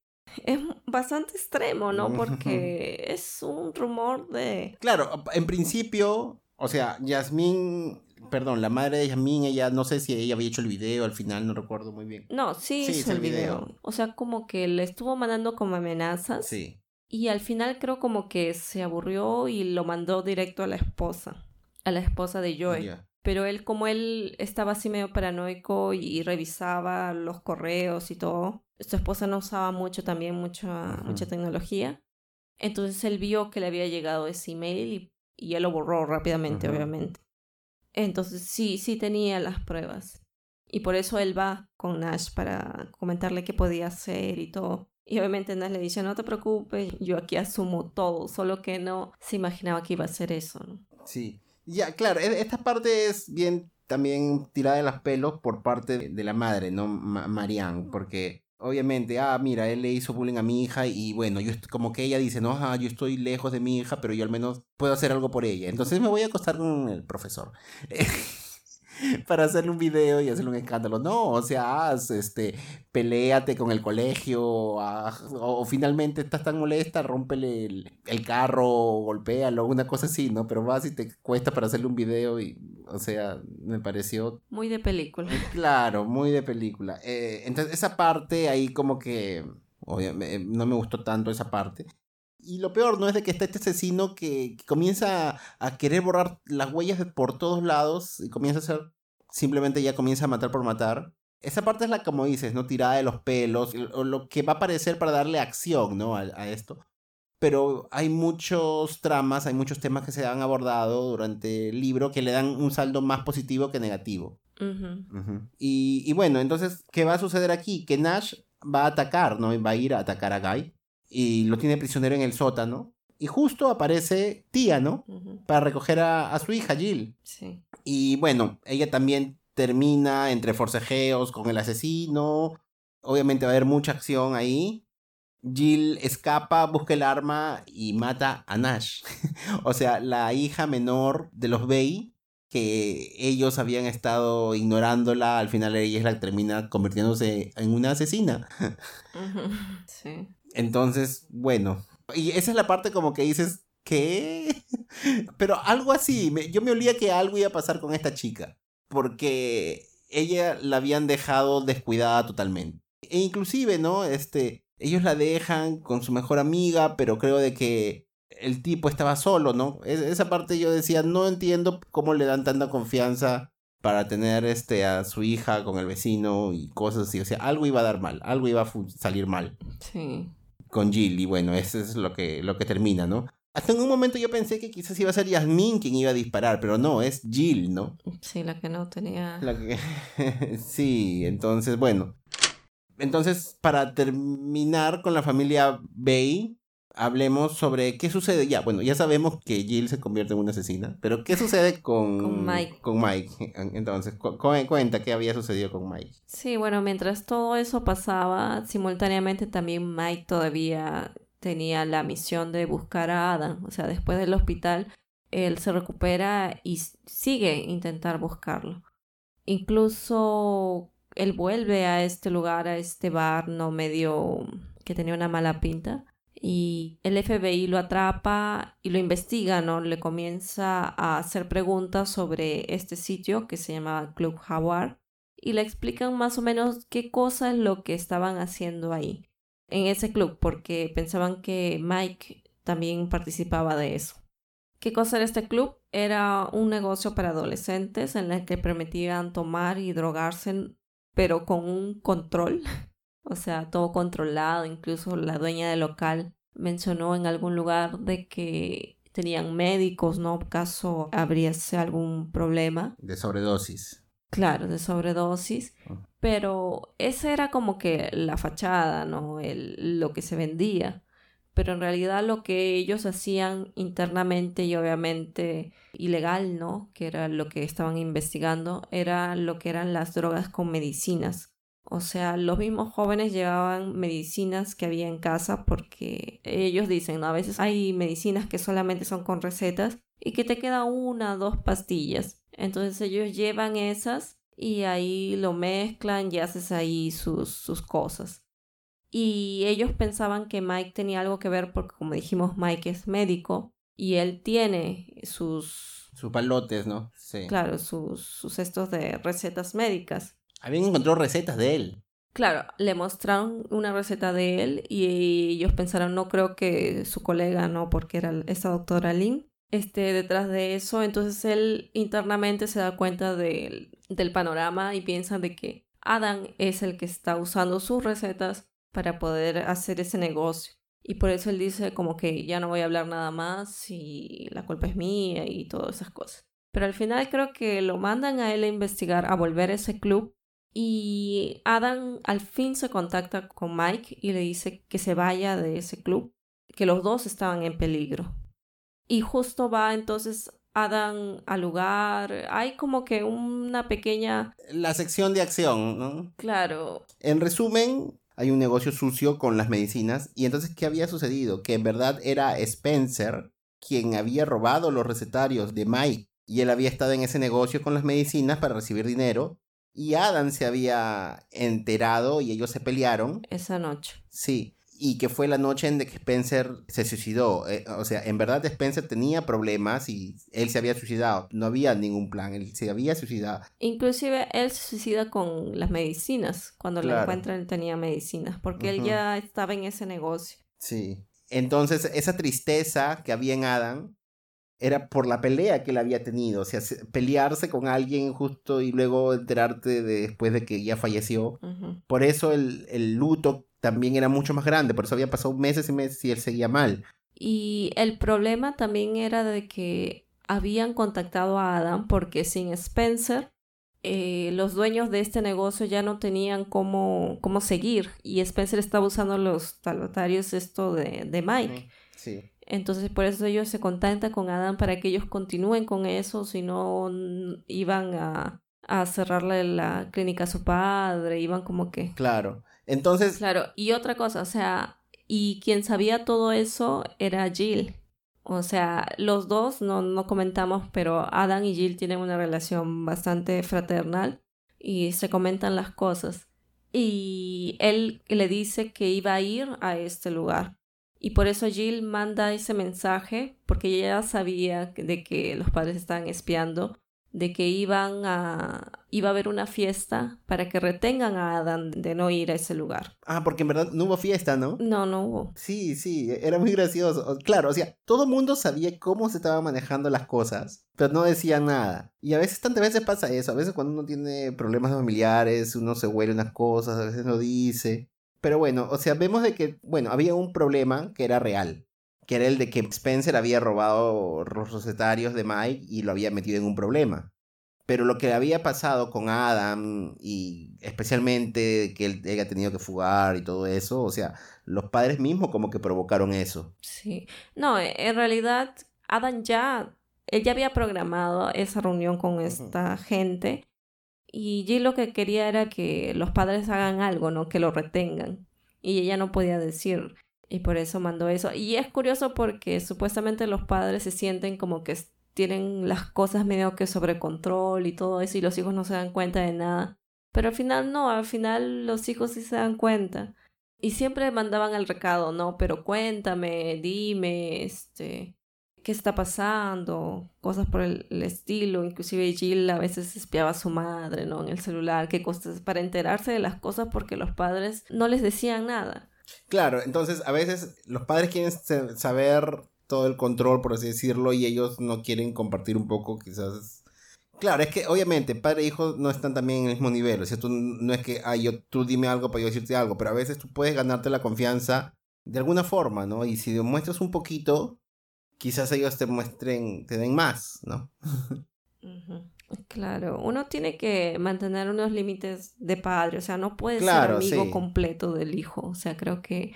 es bastante extremo, ¿no? Porque es un rumor de... Claro, en principio, o sea, Yasmín, perdón, la madre de Yasmín, ella, no sé si ella había hecho el video al final, no recuerdo muy bien. No, sí, hizo el video. O sea, como que le estuvo mandando como amenazas. Sí. Y al final creo como que se aburrió y lo mandó directo a la esposa, a la esposa de Joey. Pero él, como él estaba así medio paranoico y revisaba los correos y todo, su esposa no usaba mucho también, mucha, mucha tecnología. Entonces él vio que le había llegado ese email y, y él lo borró rápidamente, obviamente. Entonces sí, sí tenía las pruebas. Y por eso él va con Nash para comentarle qué podía hacer y todo. Y obviamente Nash le dice, no te preocupes, yo aquí asumo todo, solo que no se imaginaba que iba a hacer eso. ¿no? Sí, ya, claro, e, esta parte es bien también tirada de las pelos por parte de la madre, ¿no? Marianne, porque obviamente, ah, mira, él le hizo bullying a mi hija y bueno, yo como que ella dice, no, ah, yo estoy lejos de mi hija, pero yo al menos puedo hacer algo por ella. Entonces me voy a acostar con el profesor. para hacerle un video y hacerle un escándalo. No, o sea, haz, este, peleate con el colegio, o, finalmente estás tan molesta, rómpele el, carro, golpéalo, una cosa así, ¿no? Pero vas y te cuesta para hacerle un video y, o sea, me pareció... Muy de película. Claro, muy de película. Eh, entonces, esa parte ahí como que... no me gustó tanto esa parte. Y lo peor no es de que está este asesino que, comienza a, querer borrar las huellas por todos lados y comienza a hacer, simplemente ya comienza a matar por matar. Esa parte es la, como dices, ¿no? Tirada de los pelos, o lo que va a aparecer para darle acción, ¿no? A, esto. Pero hay muchos tramas, hay muchos temas que se han abordado durante el libro que le dan un saldo más positivo que negativo. Y, y bueno, entonces, ¿qué va a suceder aquí? Que Nash va a atacar, ¿no? Va a ir a atacar a Guy y lo tiene prisionero en el sótano. Y justo aparece Tía, ¿no? Para recoger a, su hija, Jill. Sí. Y bueno, ella también termina entre forcejeos con el asesino. Obviamente va a haber mucha acción ahí. Jill escapa, busca el arma y mata a Nash. o sea, la hija menor de los Bay, que ellos habían estado ignorándola, al final ella es la que termina convirtiéndose en una asesina. sí. Entonces, bueno, y esa es la parte como que dices, ¿qué? Pero algo así, yo me olía que algo iba a pasar con esta chica, porque ella la habían dejado descuidada totalmente. E inclusive, ¿no? Este, ellos la dejan con su mejor amiga, pero creo de que el tipo estaba solo, ¿no? esa parte yo decía, no entiendo cómo le dan tanta confianza para tener este a su hija con el vecino y cosas así, o sea, algo iba a dar mal, algo iba a salir mal. Sí con Jill. Y bueno, eso es lo que, lo que termina, ¿no? Hasta en un momento yo pensé que quizás iba a ser Yasmin quien iba a disparar, pero no, es Jill, ¿no? Sí, la que no tenía. sí, entonces, bueno. Entonces, para terminar con la familia Bay, hablemos sobre qué sucede. Ya, bueno, ya sabemos que Jill se convierte en una asesina, pero ¿qué sucede con, con Mike? Con Mike. Entonces, cuenta qué había sucedido con Mike. Sí, bueno, mientras todo eso pasaba, simultáneamente también Mike todavía tenía la misión de buscar a Adam. O sea, después del hospital, él se recupera y sigue intentar buscarlo. Incluso él vuelve a este lugar, a este bar, no medio que tenía una mala pinta y el FBI lo atrapa y lo investiga, ¿no? Le comienza a hacer preguntas sobre este sitio que se llama Club Jaguar y le explican más o menos qué cosa es lo que estaban haciendo ahí en ese club porque pensaban que Mike también participaba de eso. ¿Qué cosa era este club? Era un negocio para adolescentes en el que permitían tomar y drogarse pero con un control o sea, todo controlado, incluso la dueña del local mencionó en algún lugar de que tenían médicos, ¿no? Caso habríase algún problema. De sobredosis. Claro, de sobredosis. Ah. Pero esa era como que la fachada, ¿no? El, lo que se vendía. Pero en realidad lo que ellos hacían internamente y obviamente ilegal, ¿no? Que era lo que estaban investigando, era lo que eran las drogas con medicinas o sea, los mismos jóvenes llevaban medicinas que había en casa porque ellos dicen, ¿no? A veces hay medicinas que solamente son con recetas y que te queda una o dos pastillas. Entonces ellos llevan esas y ahí lo mezclan y haces ahí sus, sus cosas. Y ellos pensaban que Mike tenía algo que ver porque como dijimos Mike es médico y él tiene sus... Sus palotes, ¿no? Sí. Claro, sus, sus estos de recetas médicas. Habían encontrado recetas de él. Claro, le mostraron una receta de él y ellos pensaron, no creo que su colega, no, porque era esa doctora Lynn, esté detrás de eso. Entonces él internamente se da cuenta del panorama y piensa de que Adam es el que está usando sus recetas para poder hacer ese negocio. Y por eso él dice como que ya no voy a hablar nada más y la culpa es mía y todas esas cosas. Pero al final creo que lo mandan a él a investigar, a volver a ese club y Adam al fin se contacta con Mike y le dice que se vaya de ese club, que los dos estaban en peligro. Y justo va entonces Adam al lugar. Hay como que una pequeña... La sección de acción, ¿no? Claro. En resumen, hay un negocio sucio con las medicinas. Y entonces, ¿qué había sucedido? Que en verdad era Spencer quien había robado los recetarios de Mike y él había estado en ese negocio con las medicinas para recibir dinero y Adam se había enterado y ellos se pelearon. Esa noche. Sí, y que fue la noche en que Spencer se suicidó. Eh, o sea, en verdad Spencer tenía problemas y él se había suicidado. No había ningún plan, él se había suicidado. Inclusive él se suicida con las medicinas. Cuando lo encuentran él tenía medicinas, porque él ya estaba en ese negocio. Sí. Entonces, esa tristeza que había en Adam era por la pelea que él había tenido. O sea, pelearse con alguien justo y luego enterarte después de que ya falleció. Por eso el, el luto también era mucho más grande, por eso había pasado meses y meses y él seguía mal. Y el problema también era de que habían contactado a Adam porque sin Spencer eh, los dueños de este negocio ya no tenían cómo, cómo seguir y Spencer estaba usando los talotarios esto de, de Mike. Sí. Entonces por eso ellos se contactan con Adam para que ellos continúen con eso, si no iban a, a cerrarle la clínica a su padre, iban como que... Claro. Entonces... Claro, y otra cosa, o sea, y quien sabía todo eso era Jill. O sea, los dos, no, no comentamos, pero Adam y Jill tienen una relación bastante fraternal y se comentan las cosas. Y él le dice que iba a ir a este lugar. Y por eso Jill manda ese mensaje, porque ella sabía de que los padres estaban espiando de que iban a iba a haber una fiesta para que retengan a Adam de no ir a ese lugar. Ah, porque en verdad no hubo fiesta, ¿no? No, no hubo. Sí, sí, era muy gracioso. Claro, o sea, todo el mundo sabía cómo se estaban manejando las cosas, pero no decían nada. Y a veces, tantas veces pasa eso, a veces cuando uno tiene problemas familiares, uno se huele unas cosas, a veces no dice. Pero bueno, o sea, vemos de que, bueno, había un problema que era real que era el de que Spencer había robado los recetarios de Mike y lo había metido en un problema. Pero lo que había pasado con Adam y especialmente que él haya tenido que fugar y todo eso, o sea, los padres mismos como que provocaron eso. Sí, no, e, en realidad Adam ya, él ya había programado esa reunión con esta gente y Jill lo que quería era que los padres hagan algo, ¿no? Que lo retengan. Y ella no podía decir, y por eso mandó eso. Y es curioso porque supuestamente los padres se sienten como que tienen las cosas medio que sobre control y todo eso y los hijos no se dan cuenta de nada. Pero al final no, al final los hijos sí se dan cuenta. Y siempre mandaban el recado, no, pero cuéntame, dime, este, qué está pasando, cosas por el, estilo. Inclusive Jill a veces espiaba a su madre, ¿no? En el celular, qué cosas, para enterarse de las cosas porque los padres no les decían nada. Claro, entonces a veces los padres quieren saber todo el control, por así decirlo, y ellos no quieren compartir un poco, quizás. Claro, es que obviamente padre e hijo no están también en el mismo nivel. O sea, tú no es que, ay, yo, tú dime algo para yo decirte algo, pero a veces tú puedes ganarte la confianza de alguna forma, ¿no? Y si demuestras un poquito, quizás ellos te muestren, te den más, ¿no? Claro, uno tiene que mantener unos límites de padre, o sea, no puede ser amigo completo del hijo, o sea, creo que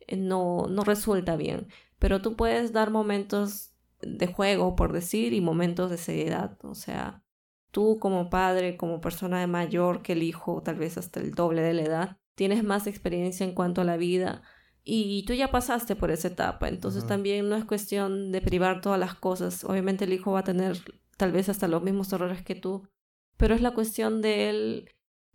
eh, no, no resulta bien, pero tú puedes dar momentos de juego, por decir, y momentos de seriedad, o sea, tú como padre, como persona de mayor que el hijo, tal vez hasta el doble de la edad, tienes más experiencia en cuanto a la vida y tú ya pasaste por esa etapa, entonces también no es cuestión de privar todas las cosas, obviamente el hijo va a tener tal vez hasta los mismos errores que tú, pero es la cuestión de él,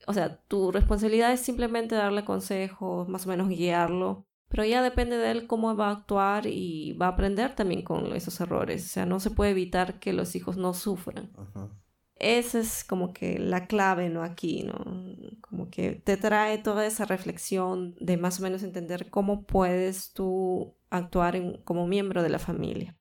o sea, tu responsabilidad es simplemente darle consejos, más o menos guiarlo, pero ya depende de él cómo va a actuar y va a aprender también con esos errores, o sea, no se puede evitar que los hijos no sufran. Esa es como que la clave, ¿no? Aquí, ¿no? Como que te trae toda esa reflexión de más o menos entender cómo puedes tú actuar como miembro de la familia.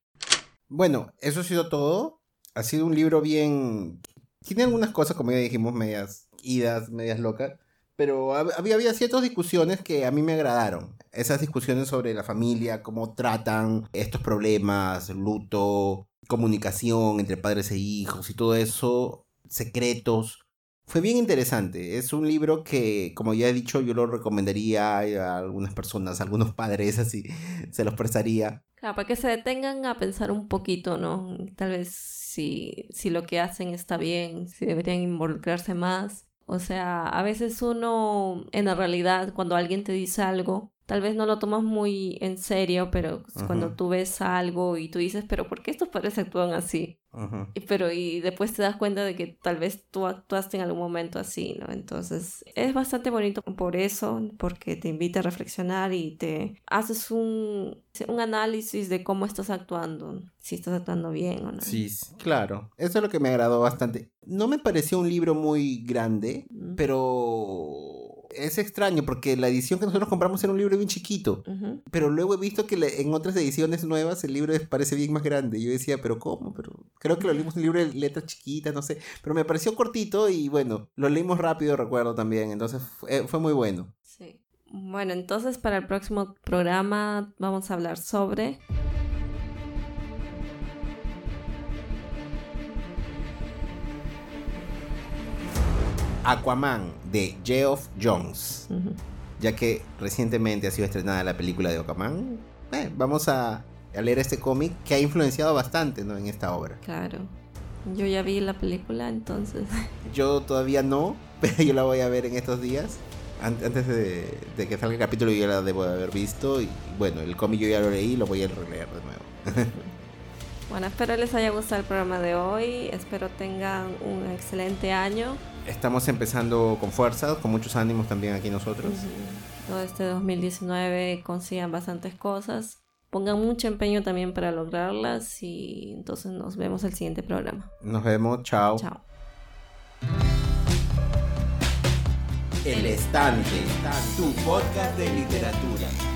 Bueno, eso ha sido todo ha sido un libro bien... Tiene algunas cosas, como ya dijimos, medias idas, medias locas, pero había, había ciertas discusiones que a mí me agradaron. Esas discusiones sobre la familia, cómo tratan estos problemas, luto, comunicación entre padres e hijos y todo eso, secretos. Fue bien interesante. Es un libro que, como ya he dicho, yo lo recomendaría a algunas personas, a algunos padres, así se los prestaría. Claro, para que se detengan a pensar un poquito, ¿no? Tal vez si, si lo que hacen está bien, si deberían involucrarse más. O sea, a veces uno, en la realidad, cuando alguien te dice algo, tal vez no lo tomas muy en serio, pero cuando tú ves algo y tú dices, pero ¿por qué estos padres actúan así? y, pero y después te das cuenta de que tal vez tú actuaste en algún momento así, ¿no? Entonces es bastante bonito por eso, porque te invita a reflexionar y te haces un, un análisis de cómo estás actuando, si estás actuando bien o no. Sí, claro. Eso es lo que me agradó bastante. No me pareció un libro muy grande, pero es extraño porque la edición que nosotros compramos era un libro bien chiquito, pero luego he visto que en otras ediciones nuevas el libro parece bien más grande. Yo decía, pero ¿cómo? Pero creo que lo leímos en un libro de letras chiquitas, no sé, pero me pareció cortito y bueno, lo leímos rápido, recuerdo también, entonces fue, fue muy bueno. Sí. Bueno, entonces para el próximo programa vamos a hablar sobre Aquaman de Geoff Jones. Ya que recientemente ha sido estrenada la película de Aquaman, eh, vamos a, leer este cómic que ha influenciado bastante ¿no? en esta obra. Claro. Yo ya vi la película, entonces. Yo todavía no, pero yo la voy a ver en estos días. Antes de, que salga el capítulo yo la debo de haber visto. Y bueno, el cómic yo ya lo leí y lo voy a releer de nuevo. bueno, espero les haya gustado el programa de hoy. Espero tengan un excelente año estamos empezando con fuerza, con muchos ánimos también aquí nosotros. Todo este 2019 consigan bastantes cosas. Pongan mucho empeño también para lograrlas y entonces nos vemos el siguiente programa. Nos vemos, chao. Chao. El Estante, tu podcast de literatura.